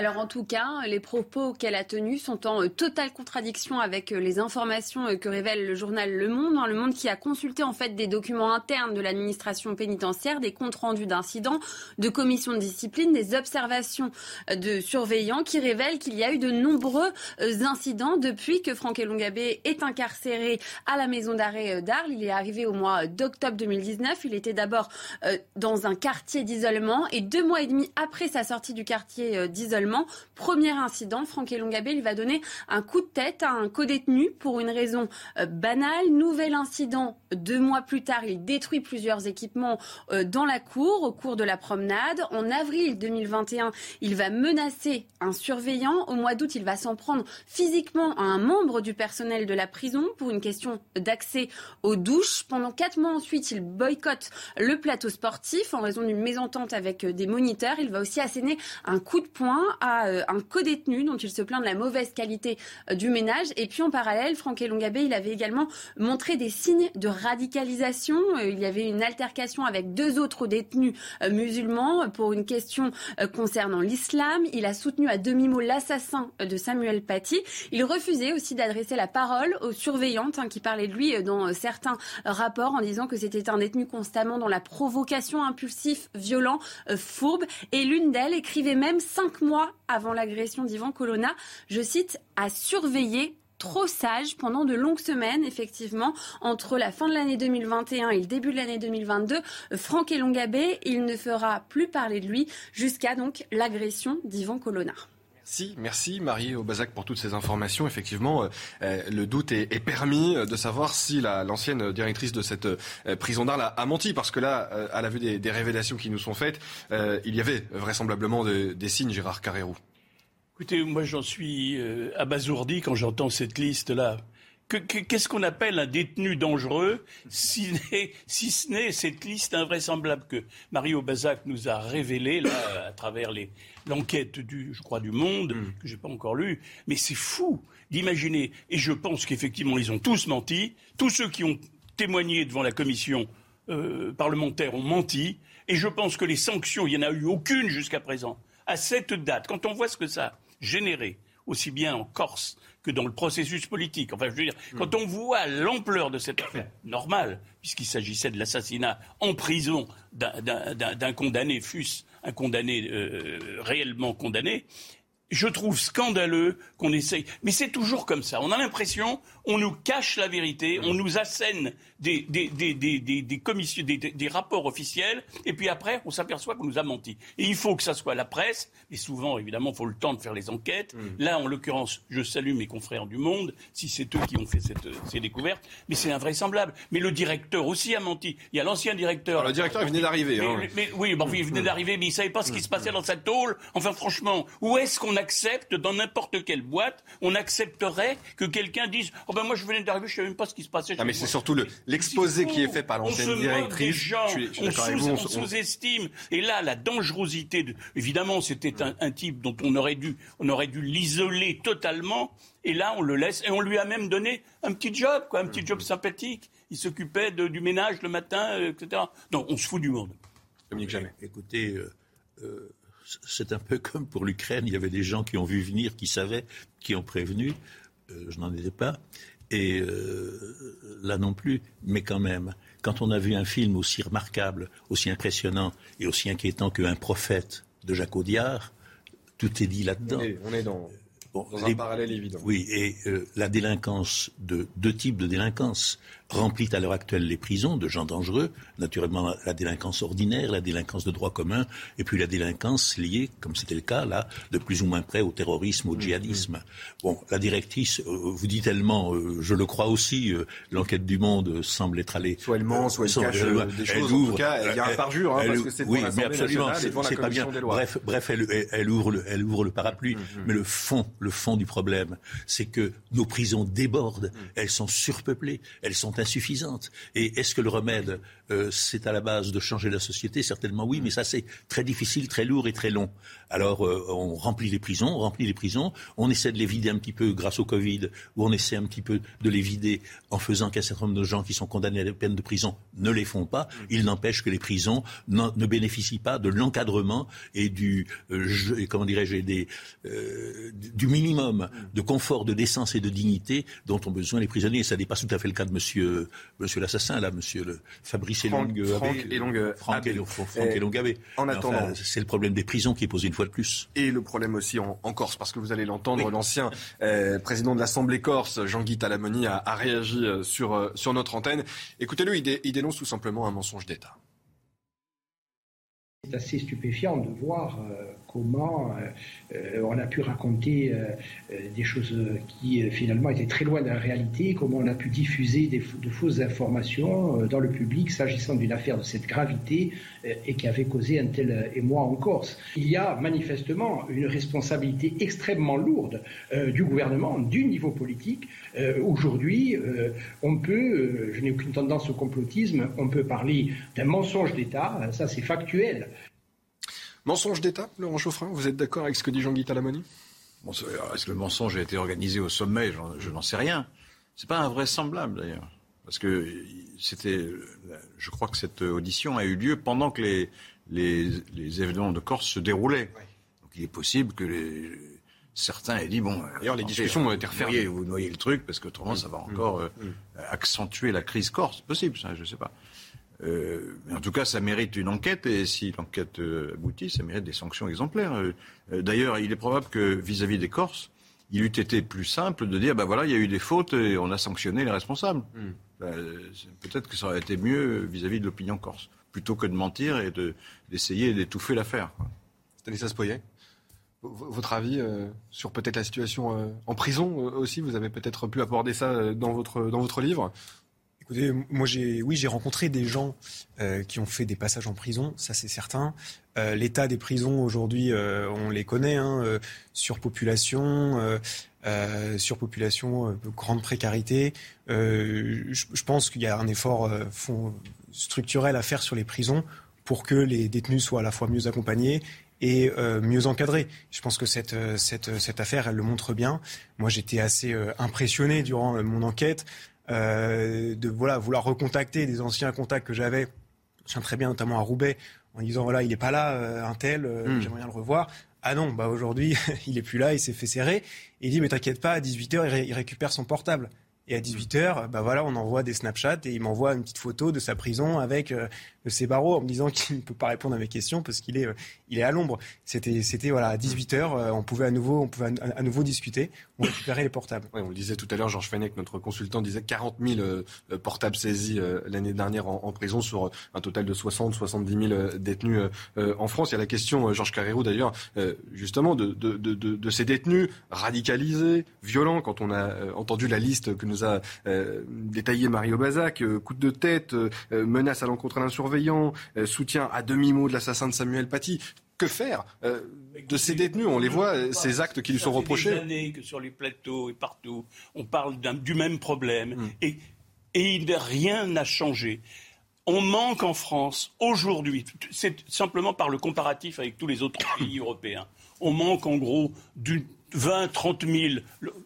Alors en tout cas, les propos qu'elle a tenus sont en euh, totale contradiction avec euh, les informations euh, que révèle le journal Le Monde. Hein. Le Monde qui a consulté en fait des documents internes de l'administration pénitentiaire, des comptes rendus d'incidents, de commissions de discipline, des observations de surveillants qui révèlent qu'il y a eu de nombreux incidents depuis que Franck Elongabé est incarcéré à la maison d'arrêt d'Arles. Il est arrivé au mois d'octobre 2019. Il était d'abord dans un quartier d'isolement et deux mois et demi après sa sortie du quartier d'isolement, Premier incident, Franck Elongabé lui va donner un coup de tête à un co-détenu pour une raison euh, banale. Nouvel incident, deux mois plus tard, il détruit plusieurs équipements euh, dans la cour au cours de la promenade. En avril 2021, il va menacer un surveillant. Au mois d'août, il va s'en prendre physiquement à un membre du personnel de la prison pour une question d'accès aux douches. Pendant quatre mois ensuite, il boycotte le plateau sportif en raison d'une mésentente avec euh, des moniteurs. Il va aussi asséner un coup de poing à un co-détenu dont il se plaint de la mauvaise qualité du ménage. Et puis en parallèle, Franck Elongabé, il avait également montré des signes de radicalisation. Il y avait une altercation avec deux autres détenus musulmans pour une question concernant l'islam. Il a soutenu à demi-mot l'assassin de Samuel Paty. Il refusait aussi d'adresser la parole aux surveillantes hein, qui parlaient de lui dans certains rapports en disant que c'était un détenu constamment dans la provocation, impulsif, violent, euh, fourbe. Et l'une d'elles écrivait même cinq mois avant l'agression d'Ivan Colonna, je cite, à surveiller trop sage pendant de longues semaines, effectivement, entre la fin de l'année 2021 et le début de l'année 2022. Franck Elongabé, il ne fera plus parler de lui jusqu'à donc l'agression d'Ivan Colonna. Merci, Marie Aubazac pour toutes ces informations. Effectivement, euh, euh, le doute est, permis de savoir si l'ancienne directrice de cette euh, prison d'Arles a, menti, parce que là, à la vue des, révélations qui nous sont faites, il y avait vraisemblablement des signes, Gérard Carrérou. Écoutez, moi j'en suis abasourdi quand j'entends cette liste-là. Qu'est-ce qu'on appelle un détenu dangereux si, si ce n'est cette liste invraisemblable que Mario Bazac nous a révélée là, à travers l'enquête du, je crois, du Monde, mm. que j'ai pas encore lu. Mais c'est fou d'imaginer. Et je pense qu'effectivement, ils ont tous menti. Tous ceux qui ont témoigné devant la commission euh, parlementaire ont menti. Et je pense que les sanctions, il n'y en a eu aucune jusqu'à présent. À cette date, quand on voit ce que ça a généré, aussi bien en Corse que dans le processus politique. Enfin, je veux dire, hmm. quand on voit l'ampleur de cette affaire, normale, puisqu'il s'agissait de l'assassinat en prison d'un condamné, fût-ce un condamné euh, réellement condamné, je trouve scandaleux qu'on essaye. Mais c'est toujours comme ça. On a l'impression, on nous cache la vérité, on nous assène des, des, des, des commissions, des, rapports officiels, et puis après, on s'aperçoit qu'on nous a menti. Et il faut que ça soit la presse, et souvent, évidemment, il faut le temps de faire les enquêtes. Mm. Là, en l'occurrence, je salue mes confrères du Monde, si c'est eux qui ont fait cette, ces découvertes, mais c'est invraisemblable. Mais le directeur aussi a menti. Il y a l'ancien directeur. le directeur, il venait d'arriver. Hein. oui, bon, il venait d'arriver, mais il savait pas ce qui se passait dans sa tôle. Enfin, franchement, où est-ce qu'on accepte, dans n'importe quelle boîte, on accepterait que quelqu'un dise Oh ben moi je venais d'arriver, je ne savais même pas ce qui se passait. Ah, mais c'est surtout l'exposé qui est fait par l'ancienne directrice. Gens, on sous-estime. Et là, la dangerosité. De... Évidemment, c'était un, type dont on aurait dû, on aurait dû l'isoler totalement. Et là, on le laisse. Et on lui a même donné un petit job, quoi, un petit job sympathique. Il s'occupait du ménage le matin, euh, etc. Donc, on se fout du monde. Dominique Jamais. Écoutez. Euh, euh, c'est un peu comme pour l'Ukraine. Il y avait des gens qui ont vu venir, qui savaient, qui ont prévenu. Euh, je n'en étais pas. Et euh, là non plus. Mais quand même, quand on a vu un film aussi remarquable, aussi impressionnant et aussi inquiétant qu'un prophète de Jacques Audiard, tout est dit là-dedans. On est, dans, un parallèle évident. Oui, et euh, la délinquance de deux types de délinquance remplit à l'heure actuelle les prisons de gens dangereux, naturellement la délinquance ordinaire, la délinquance de droit commun, et puis la délinquance liée, comme c'était le cas là, de plus ou moins près au terrorisme, au mmh, djihadisme. Mmh. Bon, la directrice euh, vous dit tellement, euh, je le crois aussi, euh, l'enquête du Monde semble être allée. Soit elle ment, soit elle cache des choses. en tout cas, il y a un parjure, hein, parce que c'est oui, mais absolument, c'est pas bien. Bref, bref, elle, elle, ouvre le, elle ouvre le parapluie. Mmh, mais le fond, le fond du problème, c'est que nos prisons débordent, elles sont surpeuplées, elles sont insuffisante. Et est-ce que le remède, euh, c'est à la base de changer la société Certainement oui, mais ça c'est très difficile, très lourd et très long. Alors euh, on remplit les prisons, on remplit les prisons, on essaie de les vider un petit peu grâce au Covid, ou on essaie un petit peu de les vider en faisant qu'un certain nombre de gens qui sont condamnés à des peines de prison ne les font pas. Il n'empêche que les prisons ne bénéficient pas de l'encadrement et du, euh, comment dirais-je, des, du minimum de confort, de décence et de dignité dont ont besoin les prisonniers. Et ça n'est pas tout à fait le cas de Monsieur monsieur, l'assassin, là, monsieur le Fabrice Franck, Elong Franck Elong Franck Elong En attendant, c'est le problème des prisons qui est posé une fois de plus. Et le problème aussi en, Corse, parce que vous allez l'entendre, l'ancien euh, président de l'Assemblée corse, Jean-Guy Talamoni, a, réagi euh, sur, euh, sur notre antenne. Écoutez-le, il dénonce tout simplement un mensonge d'État. C'est assez stupéfiant de voir comment euh, on a pu raconter euh, euh, des choses qui finalement étaient très loin de la réalité, comment on a pu diffuser de fausses informations dans le public s'agissant d'une affaire de cette gravité et qui avait causé un tel émoi en Corse. Il y a manifestement une responsabilité extrêmement lourde du gouvernement, du niveau politique. Aujourd'hui, on peut, je n'ai aucune tendance au complotisme, on peut parler d'un mensonge d'État, ça c'est factuel, Mensonge d'État, Laurent Geoffrin, vous êtes d'accord avec ce que dit Jean-Guy Talamoni? Bon, Est-ce que le mensonge a été organisé au sommet? Je n'en sais rien. C'est pas invraisemblable d'ailleurs. Parce que c'était, je crois que cette audition a eu lieu pendant que les, les, événements de Corse se déroulaient. Donc il est possible que les, certains aient dit bon. D'ailleurs, les discussions ont été refermées. Vous noyez le truc parce que autrement ça va mmh. encore euh, mmh. accentuer la crise corse. Possible, ça, je ne sais pas. Euh, en tout cas, ça mérite une enquête et si l'enquête euh, aboutit, ça mérite des sanctions exemplaires. D'ailleurs, il est probable que vis-à-vis des Corses, il eût été plus simple de dire ben voilà, il y a eu des fautes et on a sanctionné les responsables. Mmh. Ben, peut-être que ça aurait été mieux vis-à-vis de l'opinion corse, plutôt que de mentir et d'essayer d'étouffer l'affaire. Stanislas Poyet votre avis euh, sur peut-être la situation euh, en prison euh, aussi Vous avez peut-être pu aborder ça dans votre, dans votre livre moi j'ai oui j'ai rencontré des gens qui ont fait des passages en prison, ça c'est certain. L'état des prisons aujourd'hui, on les connaît, hein, surpopulation, surpopulation, grande précarité. Je, pense qu'il y a un effort structurel à faire sur les prisons pour que les détenus soient à la fois mieux accompagnés et euh, mieux encadré. Je pense que euh, euh, cette affaire, elle le montre bien. Moi, j'étais assez impressionné durant mon enquête de voilà vouloir recontacter des anciens contacts que j'avais. Je tiens très bien notamment à Roubaix en disant voilà il est pas là un tel hmm. j'aimerais bien le revoir ah non bah aujourd'hui [LAUGHS] il est plus là il s'est fait serrer et il dit mais t'inquiète pas à 18h il récupère son portable et à 18h, bah voilà, on envoie des Snapchats et il m'envoie une petite photo de sa prison avec euh, ses barreaux en me disant [LAUGHS] qu'il ne peut pas répondre à mes questions parce qu'il est, euh, est à l'ombre. C'était, voilà, à 18h, euh, on pouvait à nouveau, on pouvait à, nouveau discuter, on récupérait les portables. On le disait tout à l'heure, Georges Fenech, notre consultant, disait 40 000 portables saisis l'année dernière en, prison sur un total de 60, 70 000 détenus en France. Il y a la question, Georges Carrérou d'ailleurs, justement, de, de, ces détenus radicalisés, violents, quand on a entendu la liste que nous a euh, détaillé Mario Bazac, euh, coup de tête, euh, menace à l'encontre d'un surveillant, soutien à demi-mot de l'assassin de Samuel Paty. Que faire de ces détenus? On les voit, ces actes qui lui sont reprochés. Ça fait des années que sur les plateaux et partout, on parle du même problème. Et, et rien n'a changé. On manque en France aujourd'hui, c'est simplement par le comparatif avec tous les autres [COUGHS] pays européens, on manque en gros d'une 20, 30 000,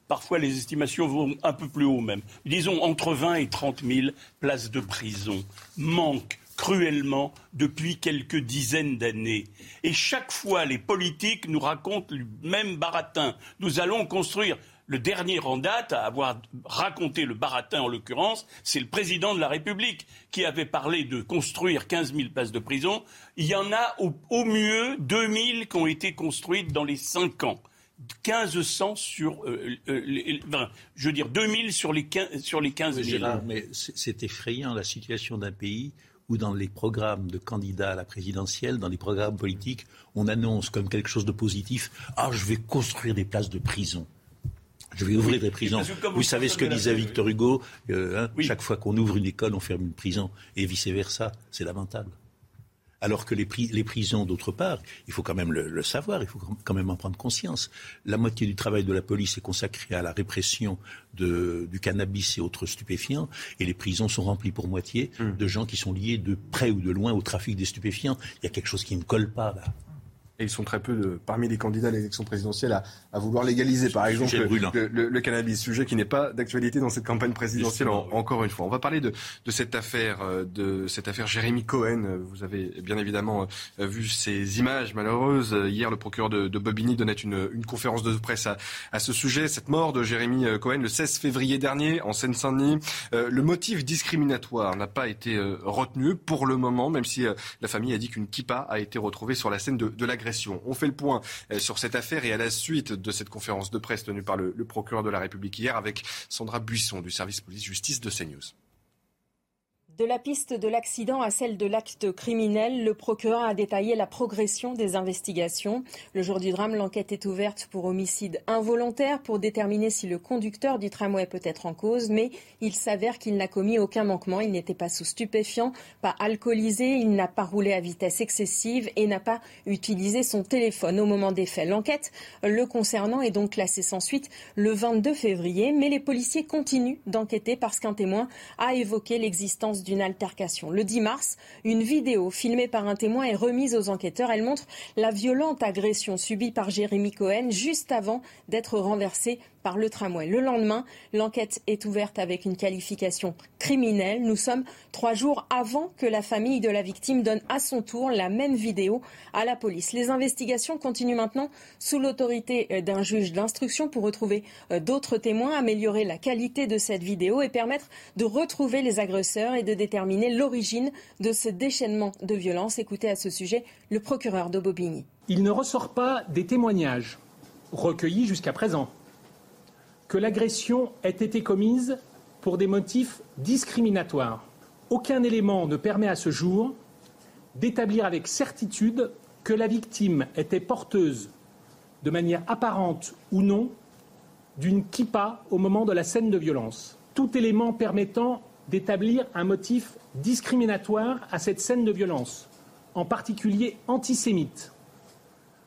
parfois les estimations vont un peu plus haut même, disons entre 20 et 30 000 places de prison manquent cruellement depuis quelques dizaines d'années. Et chaque fois, les politiques nous racontent le même baratin. Nous allons construire. Le dernier en date à avoir raconté le baratin, en l'occurrence, c'est le président de la République qui avait parlé de construire 15 000 places de prison. Il y en a au, mieux 2 000 qui ont été construites dans les 5 ans. 1500 sur, euh, euh, je veux dire 2000 sur les 15, sur les 15 000. mais c'est effrayant la situation d'un pays où dans les programmes de candidats à la présidentielle, dans les programmes politiques, on annonce comme quelque chose de positif, ah je vais construire des places de prison. Je vais ouvrir des prisons. Vous, savez ce que disait Victor Hugo euh, hein, Chaque fois qu'on ouvre une école, on ferme une prison. Et vice-versa. C'est lamentable. Alors que les, prisons, d'autre part, il faut quand même le, savoir, il faut quand même en prendre conscience. La moitié du travail de la police est consacrée à la répression du cannabis et autres stupéfiants, et les prisons sont remplies pour moitié hmm. de gens qui sont liés de près ou de loin au trafic des stupéfiants. Il y a quelque chose qui ne colle pas là. Et ils sont très peu de, parmi les candidats à l'élection présidentielle à, à, vouloir légaliser, par exemple, le, le, le, cannabis, sujet qui n'est pas d'actualité dans cette campagne présidentielle. encore une fois, on va parler de, de, cette affaire, euh, de cette affaire Jérémy Cohen. Vous avez bien évidemment euh, vu ces images malheureuses. Hier, le procureur de, de Bobigny donnait une, une, conférence de presse à, à, ce sujet. Cette mort de Jérémy euh, Cohen le 16 février dernier en Seine-Saint-Denis. le motif discriminatoire n'a pas été retenu pour le moment, même si la famille a dit qu'une kippa a été retrouvée sur la scène de, de l'agression. On fait le point euh, sur cette affaire et à la suite de cette conférence de presse tenue par le, le procureur de la République hier avec Sandra Buisson du service police-justice de CNews. De la piste de l'accident à celle de l'acte criminel, le procureur a détaillé la progression des investigations. Le jour du drame, l'enquête est ouverte pour homicide involontaire pour déterminer si le conducteur du tramway peut être en cause, mais il s'avère qu'il n'a commis aucun manquement. Il n'était pas sous stupéfiant, pas alcoolisé, il n'a pas roulé à vitesse excessive et n'a pas utilisé son téléphone au moment des faits. L'enquête le concernant est donc classée sans suite le 22 février, mais les policiers continuent d'enquêter parce qu'un témoin a évoqué l'existence d'une altercation. Le 10 mars, une vidéo filmée par un témoin est remise aux enquêteurs. Elle montre la violente agression subie par Jérémy Cohen juste avant d'être renversé par le tramway. Le lendemain, l'enquête est ouverte avec une qualification criminelle. Nous sommes trois jours avant que la famille de la victime donne à son tour la même vidéo à la police. Les investigations continuent maintenant sous l'autorité euh, d'un juge d'instruction pour retrouver euh, d'autres témoins, améliorer la qualité de cette vidéo et permettre de retrouver les agresseurs et de déterminer l'origine de ce déchaînement de violence. Écoutez à ce sujet le procureur de Bobigny. Il ne ressort pas des témoignages recueillis jusqu'à présent que l'agression ait été commise pour des motifs discriminatoires. Aucun élément ne permet à ce jour d'établir avec certitude que la victime était porteuse, de manière apparente ou non, d'une kippa au moment de la scène de violence. Tout élément permettant d'établir un motif discriminatoire à cette scène de violence, en particulier antisémite,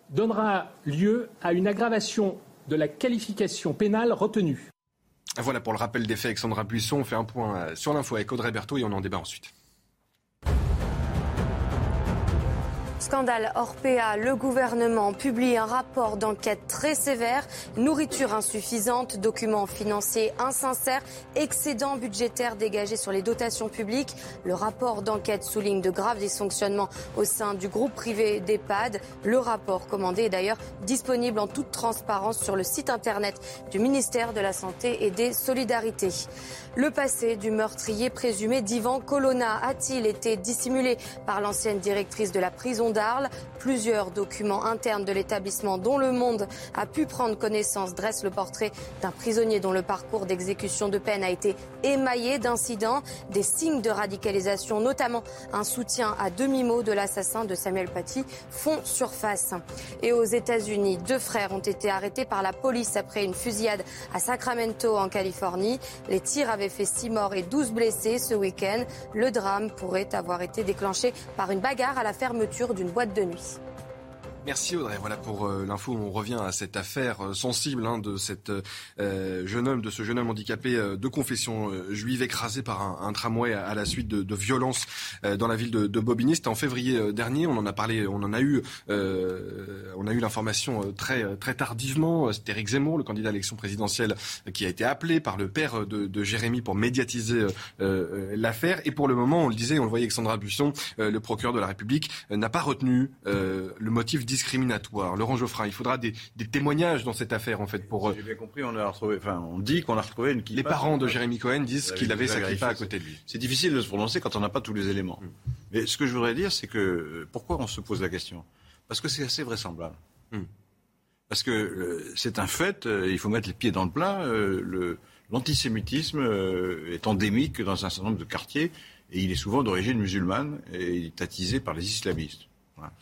donnera lieu à une aggravation de la qualification pénale retenue. Voilà pour le rappel des faits, Alexandra Buisson. On fait un point sur l'info avec Audrey Berthaud et on en débat ensuite. Scandale Orpea, le gouvernement publie un rapport d'enquête très sévère. Nourriture insuffisante, documents financiers insincères, excédents budgétaires dégagés sur les dotations publiques. Le rapport d'enquête souligne de graves dysfonctionnements au sein du groupe privé d'EHPAD. Le rapport commandé est d'ailleurs disponible en toute transparence sur le site internet du ministère de la Santé et des Solidarités. Le passé du meurtrier présumé d'Ivan Colonna a-t-il été dissimulé par l'ancienne directrice de la prison d'Arles Plusieurs documents internes de l'établissement dont le monde a pu prendre connaissance dressent le portrait d'un prisonnier dont le parcours d'exécution de peine a été émaillé d'incidents, des signes de radicalisation, notamment un soutien à demi-mot de l'assassin de Samuel Paty, font surface. Et aux États-Unis, deux frères ont été arrêtés par la police après une fusillade à Sacramento en Californie. Les tirs avaient fait 6 morts et 12 blessés ce week-end. Le drame pourrait avoir été déclenché par une bagarre à la fermeture d'une boîte de nuit. Merci Audrey. Voilà pour euh, l'info. On revient à cette affaire euh, sensible hein, de euh, jeune homme, de ce jeune homme handicapé de confession juive écrasé par un, tramway à, la suite de, violences dans la ville de, de Bobigny. C'était en février dernier. On en a parlé, on en a eu, on a eu l'information très tardivement. C'était Eric Zemmour, le candidat à l'élection présidentielle, qui a été appelé par le père de, Jérémy pour médiatiser l'affaire. Et pour le moment, on le disait, on le voyait avec Sandra Busson, le procureur de la République n'a pas retenu le motif discriminatoire. Laurent Geoffrin, il faudra des, témoignages dans cette affaire, en fait, pour. Euh, J'ai bien compris, on a retrouvé, enfin, on dit qu'on a retrouvé une Les parents de Jérémy Cohen disent qu'il avait sa kippa à côté de lui. C'est difficile de se prononcer quand on n'a pas tous les éléments. Mm. Mais ce que je voudrais dire, c'est que euh, pourquoi on se pose la question? Parce que c'est assez vraisemblable. Mm. Parce que euh, c'est un fait, il faut mettre les pieds dans le plat. L'antisémitisme est endémique dans un certain nombre de quartiers et il est souvent d'origine musulmane et il est attisé par les islamistes.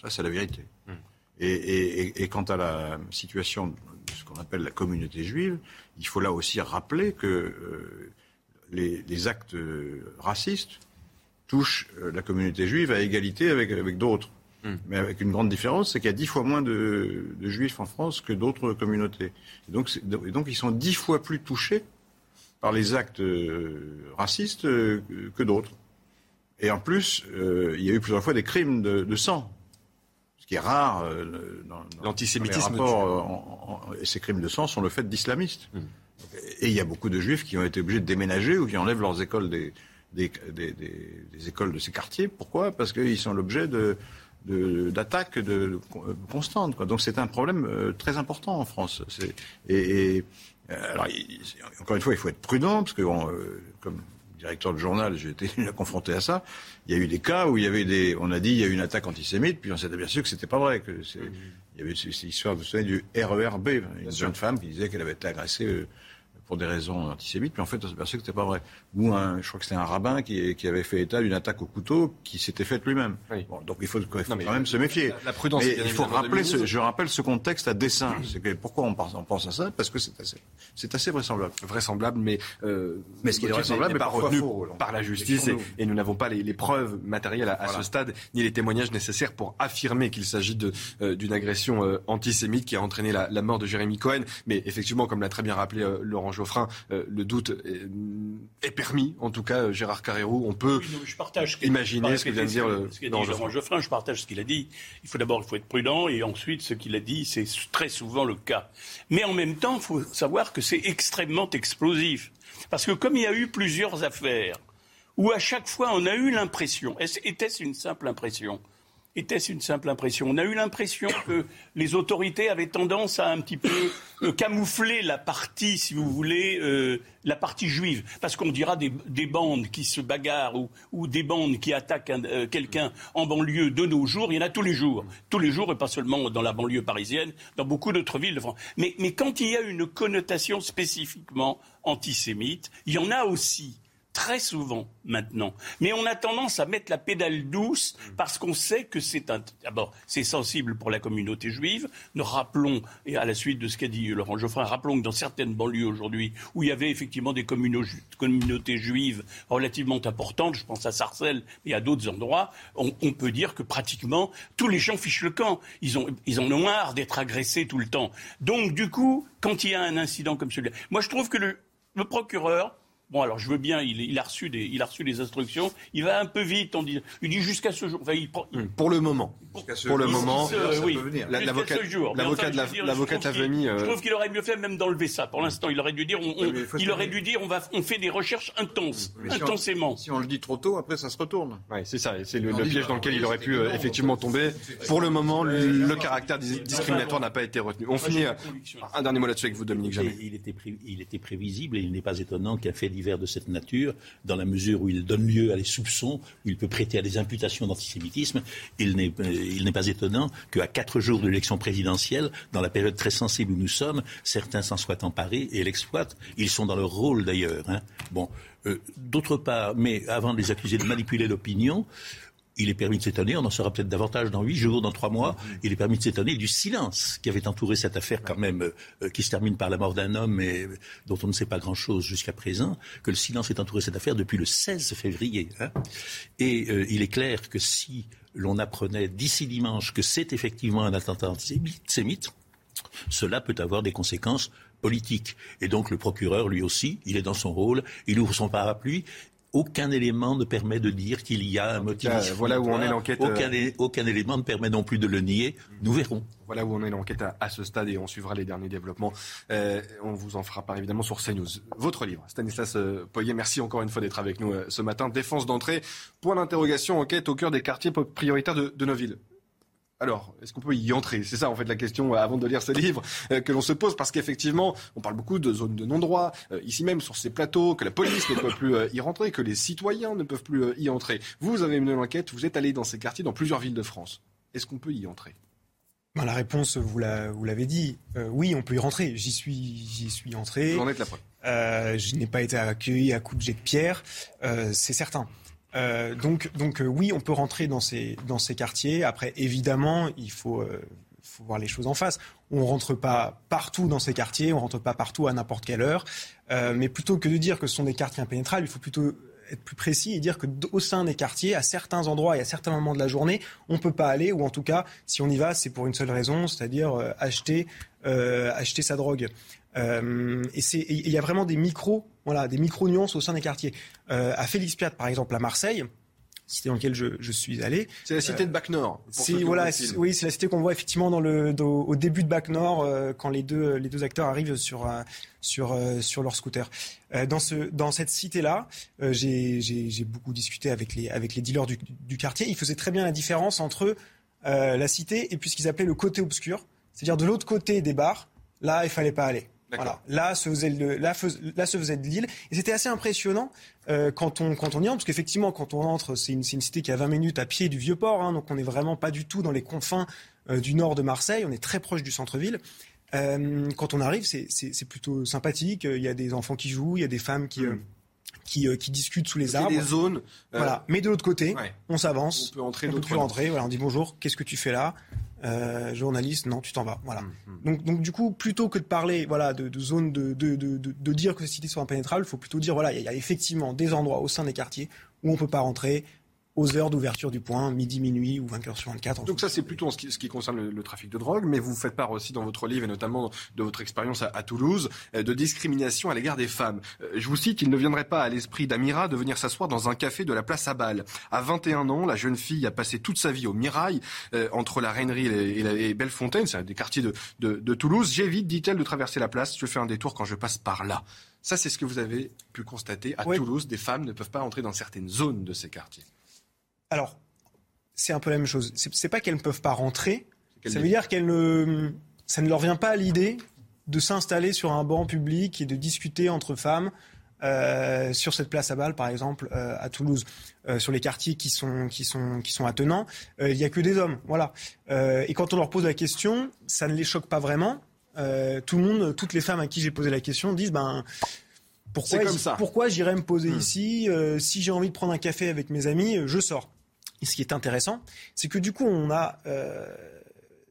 Ça, c'est la vérité. Mm. Et, quant à la situation de ce qu'on appelle la communauté juive, il faut là aussi rappeler que euh, les, actes racistes touchent euh, la communauté juive à égalité avec, avec d'autres. Hmm. Mais avec une grande différence, c'est qu'il y a dix fois moins de, juifs en France que d'autres communautés. Et donc, donc, ils sont dix fois plus touchés par les actes euh, racistes que d'autres. Et en plus, il y a eu plusieurs fois des crimes de sang ce qui est rare euh, dans, l'antisémitisme. Euh, et ces crimes de sang sont le fait d'islamistes. Hmm. Et il y a beaucoup de juifs qui ont été obligés de déménager ou qui enlèvent leurs écoles des, des, écoles de ces quartiers. Pourquoi? Parce qu'ils sont l'objet de, d'attaques de, constantes. Donc c'est un problème euh, très important en France. Et, alors, encore une fois, il faut être prudent parce que, comme directeur de journal, j'ai été [LAUGHS] confronté à ça. Il y a eu des cas où il y avait des, on a dit il y a eu une attaque antisémite, puis on s'est aperçu que c'était pas vrai, que il y avait cette histoire, vous savez, du RERB, une jeune femme qui disait qu'elle avait été agressée euh, pour des raisons antisémites, puis en fait, on s'est aperçu que c'était pas vrai. Ou un, je crois que c'était un rabbin qui, qui, avait fait état d'une attaque au couteau qui s'était faite lui-même. Bon, donc il faut, quand même se méfier. La, prudence. Mais il faut rappeler, ce, je rappelle ce contexte à dessein. C'est que pourquoi on pense, on pense, à ça? Parce que c'est assez, c'est assez vraisemblable. Vraisemblable, mais euh, mais ce qui est vraisemblable n'est pas retenu par la justice et, nous n'avons pas les, les, preuves matérielles à, ce stade ni les témoignages nécessaires pour affirmer qu'il s'agit de euh, d'une agression euh, antisémite qui a entraîné la, la, mort de Jérémy Cohen. Mais effectivement, comme l'a très bien rappelé Laurent Geoffrin, le doute est, permis. En tout cas, Gérard Carrérou, on peut je partage imaginer ce que vient de dire Laurent Geoffrin. Je partage ce qu'il a dit. Il faut d'abord il faut être prudent et ensuite ce qu'il a dit, c'est très souvent le cas. Mais en même temps, il faut savoir que c'est extrêmement explosif. Parce que comme il y a eu plusieurs affaires où à chaque fois on a eu l'impression, était-ce une simple impression était-ce une simple impression? On a eu l'impression que les autorités avaient tendance à un petit peu euh, camoufler la partie, si vous voulez, euh, la partie juive. Parce qu'on dira des, bandes qui se bagarrent ou, des bandes qui attaquent euh, quelqu'un en banlieue de nos jours, il y en a tous les jours. Tous les jours, et pas seulement dans la banlieue parisienne, dans beaucoup d'autres villes de France. Mais, mais quand il y a une connotation spécifiquement antisémite, il y en a aussi très souvent maintenant. Mais on a tendance à mettre la pédale douce parce qu'on sait que c'est un. D'abord, c'est sensible pour la communauté juive. Nous rappelons, et à la suite de ce qu'a dit Laurent Geoffrin, rappelons que dans certaines banlieues aujourd'hui, où il y avait effectivement des communautés juives relativement importantes, je pense à Sarcelles et à d'autres endroits, on, peut dire que pratiquement tous les gens fichent le camp. Ils, ont, ils d'être agressés tout le temps. Donc, du coup, quand il y a un incident comme celui-là, moi je trouve que le procureur Bon, alors je veux bien, il, a reçu des, il a reçu des instructions. Il va un peu vite, on dit. Il dit jusqu'à ce jour. Hmm, pour le moment. Pour, le moment. oui. L'avocat de la, l'avocat de la famille. Je trouve qu'il aurait mieux fait même d'enlever ça. Pour l'instant, il aurait dû dire, on, il aurait dû dire, on va, on fait des recherches intenses, intensément. Si on, le dit trop tôt, après ça se retourne. Oui, c'est ça. C'est le, piège dans lequel il aurait pu euh, effectivement tomber. Pour le moment, le, caractère discriminatoire n'a pas été retenu. On finit. Euh, un dernier mot là-dessus avec vous, Dominique. Il il était prévisible et il n'est pas étonnant qu'un fait divers de cette nature, dans la mesure où il donne lieu à des soupçons, où il peut prêter à des imputations d'antisémitisme, il n'est pas étonnant qu'à quatre jours de l'élection présidentielle, dans la période très sensible où nous sommes, certains s'en soient emparés et l'exploitent. Ils sont dans leur rôle d'ailleurs. Hein. Bon, euh, d'autre part, mais avant de les accuser de manipuler l'opinion, il est permis de s'étonner, on en saura peut-être davantage dans huit jours, dans trois mois, il est permis de s'étonner du silence qui avait entouré cette affaire quand même, euh, qui se termine par la mort d'un homme et dont on ne sait pas grand-chose jusqu'à présent, que le silence est entouré cette affaire depuis le 16 février. Hein. Et euh, il est clair que si l'on apprenait d'ici dimanche que c'est effectivement un attentat antisémite, cela peut avoir des conséquences politiques. Et donc le procureur, lui aussi, il est dans son rôle, il ouvre son parapluie aucun élément ne permet de dire qu'il y a un motif. voilà où on est l'enquête. Aucun, euh, aucun, élément ne permet non plus de le nier. Nous verrons. Voilà où on est l'enquête à, ce stade et on suivra les derniers développements. Euh, on vous en fera part évidemment sur CNews. Votre livre, Stanislas euh, Poyer, merci encore une fois d'être avec nous ce matin. Défense d'entrée, point d'interrogation, enquête au cœur des quartiers prioritaires de, de nos villes. Alors, est-ce qu'on peut y entrer? C'est ça, en fait, la question euh, avant de lire ce livre euh, que l'on se pose, parce qu'effectivement, on parle beaucoup de zones de non-droit, euh, ici même sur ces plateaux, que la police ne peut plus y rentrer, que les citoyens ne peuvent plus y entrer. Vous, avez mené l'enquête, vous êtes allé dans ces quartiers, dans plusieurs villes de France. Est-ce qu'on peut y entrer? Ben, La réponse, vous l'avez dit, oui, on peut y rentrer. J'y suis, j'y suis entré. Vous en êtes la preuve. je n'ai pas été accueilli à coups de jet de pierre, c'est certain. Euh, donc, donc euh, oui, on peut rentrer dans ces, dans ces quartiers. Après, évidemment, il faut, euh, voir les choses en face. On rentre pas partout dans ces quartiers, on rentre pas partout à n'importe quelle heure. mais plutôt que de dire que ce sont des quartiers impénétrables, il faut plutôt être plus précis et dire que au sein des quartiers, à certains endroits et à certains moments de la journée, on peut pas aller, ou en tout cas, si on y va, c'est pour une seule raison, c'est-à-dire acheter, acheter sa drogue. Euh, et il y a vraiment des micros, voilà, des micro nuances au sein des quartiers. Euh, à Félix Piat, par exemple, à Marseille, cité dans laquelle je, je suis allé. C'est la cité de Bac Nord. C'est voilà, oui, c'est la cité qu'on voit effectivement dans le au début de Bac Nord euh, quand les deux les deux acteurs arrivent sur sur sur leur scooter. dans ce dans cette cité là, j'ai j'ai beaucoup discuté avec les avec les dealers du, du quartier. Ils faisaient très bien la différence entre la cité et puis ce qu'ils appelaient le côté obscur, c'est-à-dire de l'autre côté des bars. Là, il fallait pas aller. Voilà. Là se faisait là, là se faisait de l'île et c'était assez impressionnant euh, quand on quand on y entre parce qu'effectivement quand on entre c'est une, une, cité qui a 20 minutes à pied du vieux port hein, donc on n'est vraiment pas du tout dans les confins euh, du nord de Marseille on est très proche du centre-ville euh, quand on arrive c'est plutôt sympathique il y a des enfants qui jouent il y a des femmes qui hmm. qui, qui, discutent sous les arbres. des zones. Voilà. Mais de l'autre côté, on s'avance. On peut entrer, on peut. Voilà, on dit bonjour. Qu'est-ce que tu fais là? Euh, journaliste, non, tu t'en vas. Voilà. Mmh, mmh. Donc, donc du coup, plutôt que de parler, voilà, de, de zone de, de, de, de, dire que ces cités sont impénétrables, il faut plutôt dire, voilà, il y, a effectivement des endroits au sein des quartiers où on peut pas rentrer aux heures d'ouverture du point, midi, minuit ou 20 heures sur 24. Donc ça, c'est plutôt en ce qui, concerne le, trafic de drogue, mais vous faites part aussi dans votre livre, et notamment de votre expérience à, Toulouse, euh, de discrimination à l'égard des femmes. Euh, je vous cite, il ne viendrait pas à l'esprit d'Amira de venir s'asseoir dans un café de la place Abal. À 21 ans, la jeune fille a passé toute sa vie au Mirail, euh, entre la Rainerie et, la, et Bellefontaine, c'est un des quartiers de, de, de Toulouse. J'évite, dit-elle, de traverser la place, je fais un détour quand je passe par là. Ça, c'est ce que vous avez pu constater à Toulouse. Des femmes ne peuvent pas entrer dans certaines zones de ces quartiers. Alors, c'est un peu la même chose. C'est pas qu'elles ne peuvent pas rentrer. Ça veut dire qu'elles ne, ça ne leur vient pas à l'idée de s'installer sur un banc public et de discuter entre femmes euh, sur cette place à Bâle, par exemple, euh, à Toulouse, euh, sur les quartiers qui sont qui sont qui sont attenants, il n'y a que des hommes, voilà. et quand on leur pose la question, ça ne les choque pas vraiment. tout le monde, toutes les femmes à qui j'ai posé la question disent ben pourquoi pourquoi j'irais me poser hmm. ici si j'ai envie de prendre un café avec mes amis, je sors. Et ce qui est intéressant, c'est que du coup, on a, euh,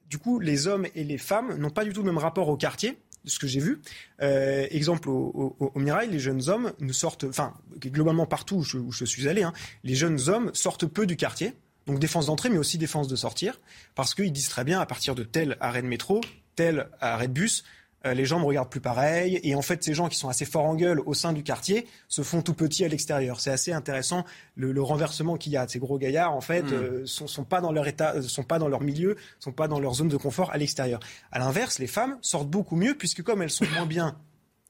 du coup, les hommes et les femmes n'ont pas du tout le même rapport au quartier de ce que j'ai vu. Euh, exemple, au, Mirail, les jeunes hommes ne sortent, enfin, globalement partout où je, suis allé, hein, les jeunes hommes sortent peu du quartier, donc défense d'entrée, mais aussi défense de sortir, parce qu'ils disent très bien, à partir de tel arrêt de métro, tel arrêt de bus, euh, les gens me regardent plus pareil. Et en fait, ces gens qui sont assez forts en gueule au sein du quartier se font tout petits à l'extérieur. C'est assez intéressant le, renversement qu'il y a. Ces gros gaillards, en fait, mmh. euh, sont, sont, pas dans leur état, euh, sont pas dans leur milieu, sont pas dans leur zone de confort à l'extérieur. À l'inverse, les femmes sortent beaucoup mieux puisque comme elles sont moins bien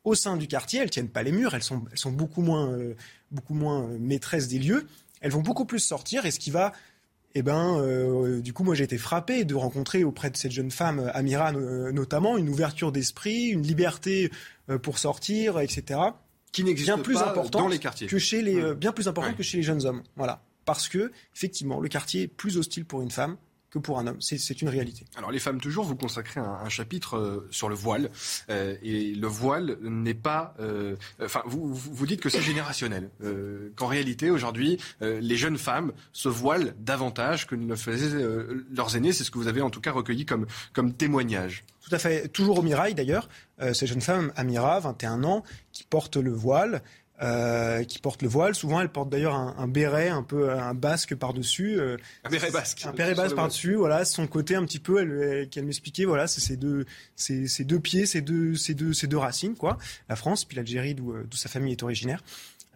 au sein du quartier, elles tiennent pas les murs, elles sont, elles sont beaucoup moins, beaucoup moins maîtresses des lieux. Elles vont beaucoup plus sortir et ce qui va eh ben, euh, du coup, moi, j'ai été frappé de rencontrer auprès de cette jeune femme, Amira euh, notamment, une ouverture d'esprit, une liberté euh, pour sortir, etc. Qui n'existe bien plus pas dans les quartiers. Que chez les, bien plus important que chez les jeunes hommes. Voilà. Parce que, effectivement, le quartier est plus hostile pour une femme que pour un homme. C'est une réalité. Alors les femmes, toujours, vous consacrez un, chapitre euh, sur le voile. Euh, et le voile n'est pas... Euh, enfin, vous, vous dites que c'est générationnel. Qu'en réalité, aujourd'hui, les jeunes femmes se voilent davantage que ne le faisaient leurs aînés. C'est ce que vous avez en tout cas recueilli comme, comme témoignage. Tout à fait. Toujours au Mirail, d'ailleurs. ces jeunes femmes, Amira, 21 ans, qui portent le voile. Euh, qui porte le voile. Souvent, elle porte d'ailleurs un, béret, un peu un basque par-dessus. Euh, un béret basque. Un béret basque par-dessus. Voilà, son côté un petit peu, elle, qu'elle m'expliquait. Voilà, c'est ses deux, ces deux pieds, ces deux, ces deux, ces deux racines, quoi. La France, puis l'Algérie, d'où euh, sa famille est originaire.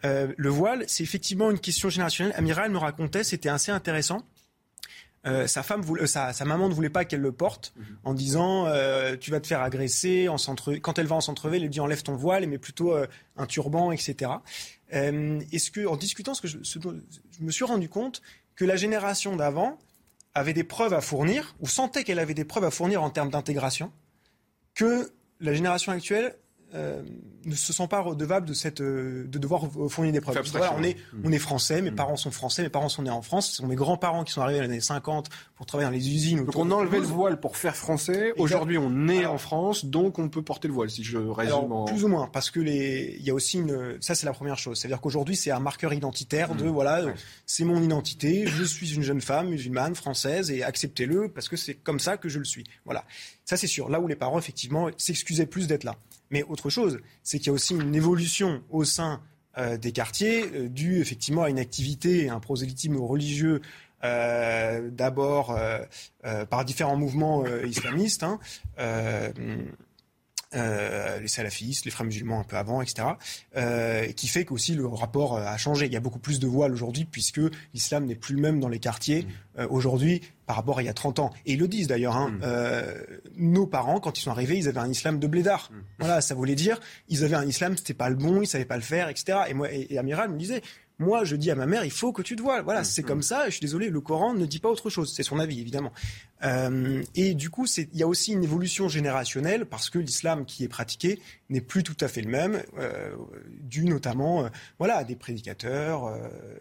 le voile, c'est effectivement une question générationnelle. Amira, elle me racontait, c'était assez intéressant. Euh, sa femme voulait, euh, sa, maman ne voulait pas qu'elle le porte mhm. en disant euh, tu vas te faire agresser en quand elle va en centre-ville elle dit enlève ton voile mais plutôt un turban etc est-ce que en discutant ce que je, je, me suis rendu compte que la génération d'avant avait des preuves à fournir ou sentait qu'elle avait des preuves à fournir en termes d'intégration que la génération actuelle euh, ne se sent pas redevables de, cette, euh, de devoir fournir des preuves. on, est, on est français, mes hmm. parents sont français, mes parents sont nés en France, ce sont mes grands-parents qui sont arrivés dans les années 50 pour travailler dans les usines. Donc on a enlevé le voile pour faire français, aujourd'hui on est en France, donc on peut porter le voile, si je résume en... Plus ou moins, parce que les... il y a aussi une... Ça c'est la première chose, c'est-à-dire qu'aujourd'hui c'est un marqueur identitaire de, hmm. voilà, c'est mon identité, je suis une jeune femme musulmane, française, et acceptez-le, parce que c'est comme ça que je le suis. Voilà. Ça c'est sûr, là où les parents effectivement s'excusaient plus d'être là. Mais autre chose, c'est qu'il y a aussi une évolution au sein euh, des quartiers euh, due effectivement à une activité un prosélytisme religieux euh, d'abord par différents mouvements islamistes. Hein, euh, les salafistes, les frères musulmans un peu avant, etc., euh, qui fait qu'aussi le rapport euh, a changé. Il y a beaucoup plus de voiles aujourd'hui puisque l'islam n'est plus le même dans les quartiers mmh. aujourd'hui par rapport à il y a 30 ans. Et ils le disent d'ailleurs. Hein, mmh. nos parents, quand ils sont arrivés, ils avaient un islam de blédard. Mmh. Voilà, ça voulait dire ils avaient un islam, c'était pas le bon, ils savaient pas le faire, etc. Et moi, et, et Amiral me disait moi, je dis à ma mère, il faut que tu te voiles. Voilà, c'est comme ça. Je suis désolé, le Coran ne dit pas autre chose. C'est son avis, évidemment. Euh, et du coup, il y a aussi une évolution générationnelle parce que l'islam qui est pratiqué n'est plus tout à fait le même, euh, dû notamment euh, voilà, à des prédicateurs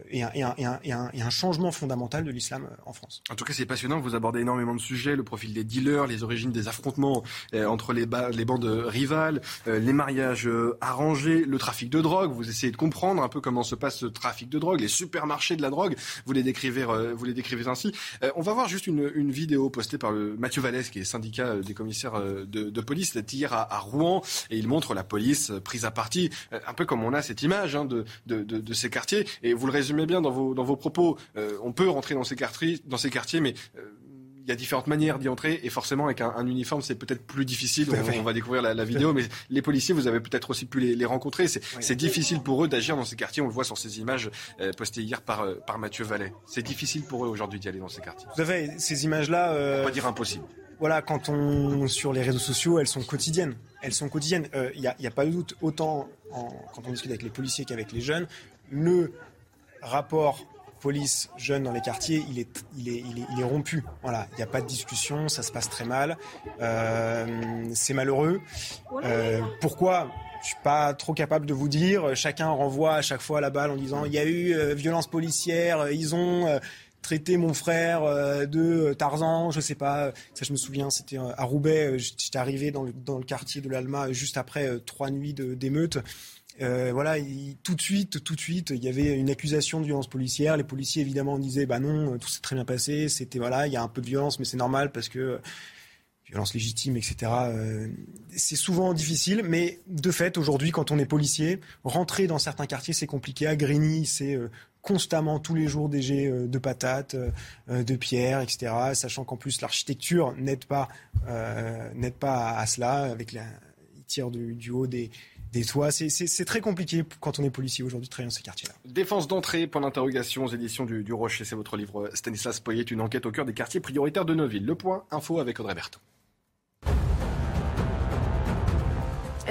et, un, un, changement fondamental de l'islam en France. En tout cas, c'est passionnant. Vous abordez énormément de sujets, le profil des dealers, les origines des affrontements entre les, bandes rivales, les mariages arrangés, le trafic de drogue. Vous essayez de comprendre un peu comment se passe ce trafic de drogue, les supermarchés de la drogue. Vous les décrivez, ainsi. on va voir juste une vidéo vidéo postée par le Mathieu Vallès, qui est syndicat des commissaires de, police, c'était hier à, Rouen, et il montre la police prise à partie, un peu comme on a cette image hein, de, de, ces quartiers. Et vous le résumez bien dans vos, dans vos propos. on peut rentrer dans ces quartiers, dans ces quartiers mais y a différentes manières d'y entrer et forcément avec un, uniforme c'est peut-être plus difficile. On, va découvrir la, vidéo, mais les policiers vous avez peut-être aussi pu les, rencontrer. C'est difficile pour eux d'agir dans ces quartiers. On le voit sur ces images euh, postées hier par, euh, par Mathieu Vallet. C'est difficile pour eux aujourd'hui d'y aller dans ces quartiers. Vous avez ces images-là. Euh... On va dire impossible. Voilà, quand on sur les réseaux sociaux, elles sont quotidiennes. Elles sont quotidiennes. Il euh, n'y a, a, pas de doute autant quand on discute avec les policiers qu'avec les jeunes. Le rapport police jeune dans les quartiers, il est, il est, il est, rompu. Voilà, il n'y a pas de discussion, ça se passe très mal. Euh, c'est malheureux. Euh, pourquoi? Je suis pas trop capable de vous dire. Chacun renvoie à chaque fois la balle en disant il y a eu euh, violence policière, ils ont traité mon frère de Tarzan, je sais pas. Ça, je me souviens, c'était à Roubaix. J'étais arrivé dans le, dans le quartier de l'Alma juste après trois nuits d'émeutes. Euh, voilà, tout de suite, tout de suite, il y avait une accusation de violence policière. Les policiers évidemment disaient, bah non, tout s'est très bien passé. C'était voilà, il y a un peu de violence, mais c'est normal parce que violence légitime, etc. Euh, c'est souvent difficile, mais de fait, aujourd'hui, quand on est policier, rentrer dans certains quartiers, c'est compliqué. À Grigny, c'est euh, constamment tous les jours des jets de patates, de pierres, etc. Sachant qu'en plus l'architecture n'aide pas, n'aide pas à, cela avec la tire du, du haut des des toits. C'est très compliqué quand on est policier aujourd'hui de travailler dans ces quartiers-là. Défense d'entrée, point d'interrogation aux éditions du, Rocher. C'est votre livre Stanislas Poyet, une enquête au cœur des quartiers prioritaires de nos. Le point info avec Audrey Berthaud.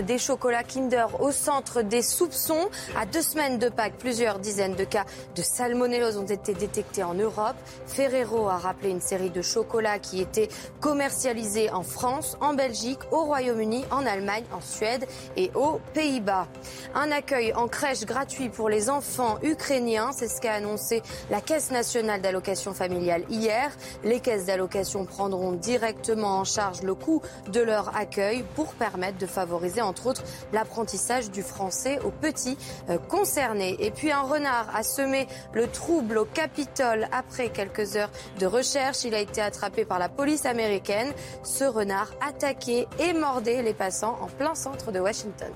Des chocolats Kinder au centre des soupçons. À deux semaines de Pâques, plusieurs dizaines de cas de salmonellose ont été détectés en Europe. Ferrero a rappelé une série de chocolats qui étaient commercialisés en France, en Belgique, au Royaume-Uni, en Allemagne, en Suède et aux Pays-Bas. Un accueil en crèche gratuit pour les enfants ukrainiens, c'est ce qu'a annoncé la Caisse nationale d'allocation familiale hier. Les caisses d'allocation prendront directement en charge le coût de leur accueil pour permettre de favoriser entre autres l'apprentissage du français aux petits euh, concernés. Et puis un renard a semé le trouble au Capitole après quelques heures de recherche. Il a été attrapé par la police américaine. Ce renard attaquait et mordait les passants en plein centre de Washington.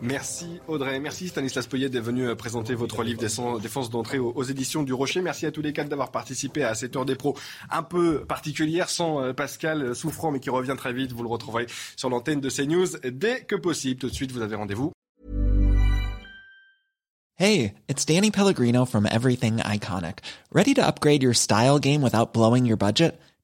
Merci Audrey, merci Stanislas Poyet d'être venu euh, présenter votre livre Défense d'entrée aux, éditions du Rocher. Merci à tous les quatre d'avoir participé à cette heure des pros un peu particulière sans euh, Pascal euh, Souffrant mais qui revient très vite. Vous le retrouverez sur l'antenne de CNews dès que possible. Tout de suite, vous avez rendez-vous. Hey, it's Danny Pellegrino from Everything Iconic. Ready to upgrade your style game without blowing your budget?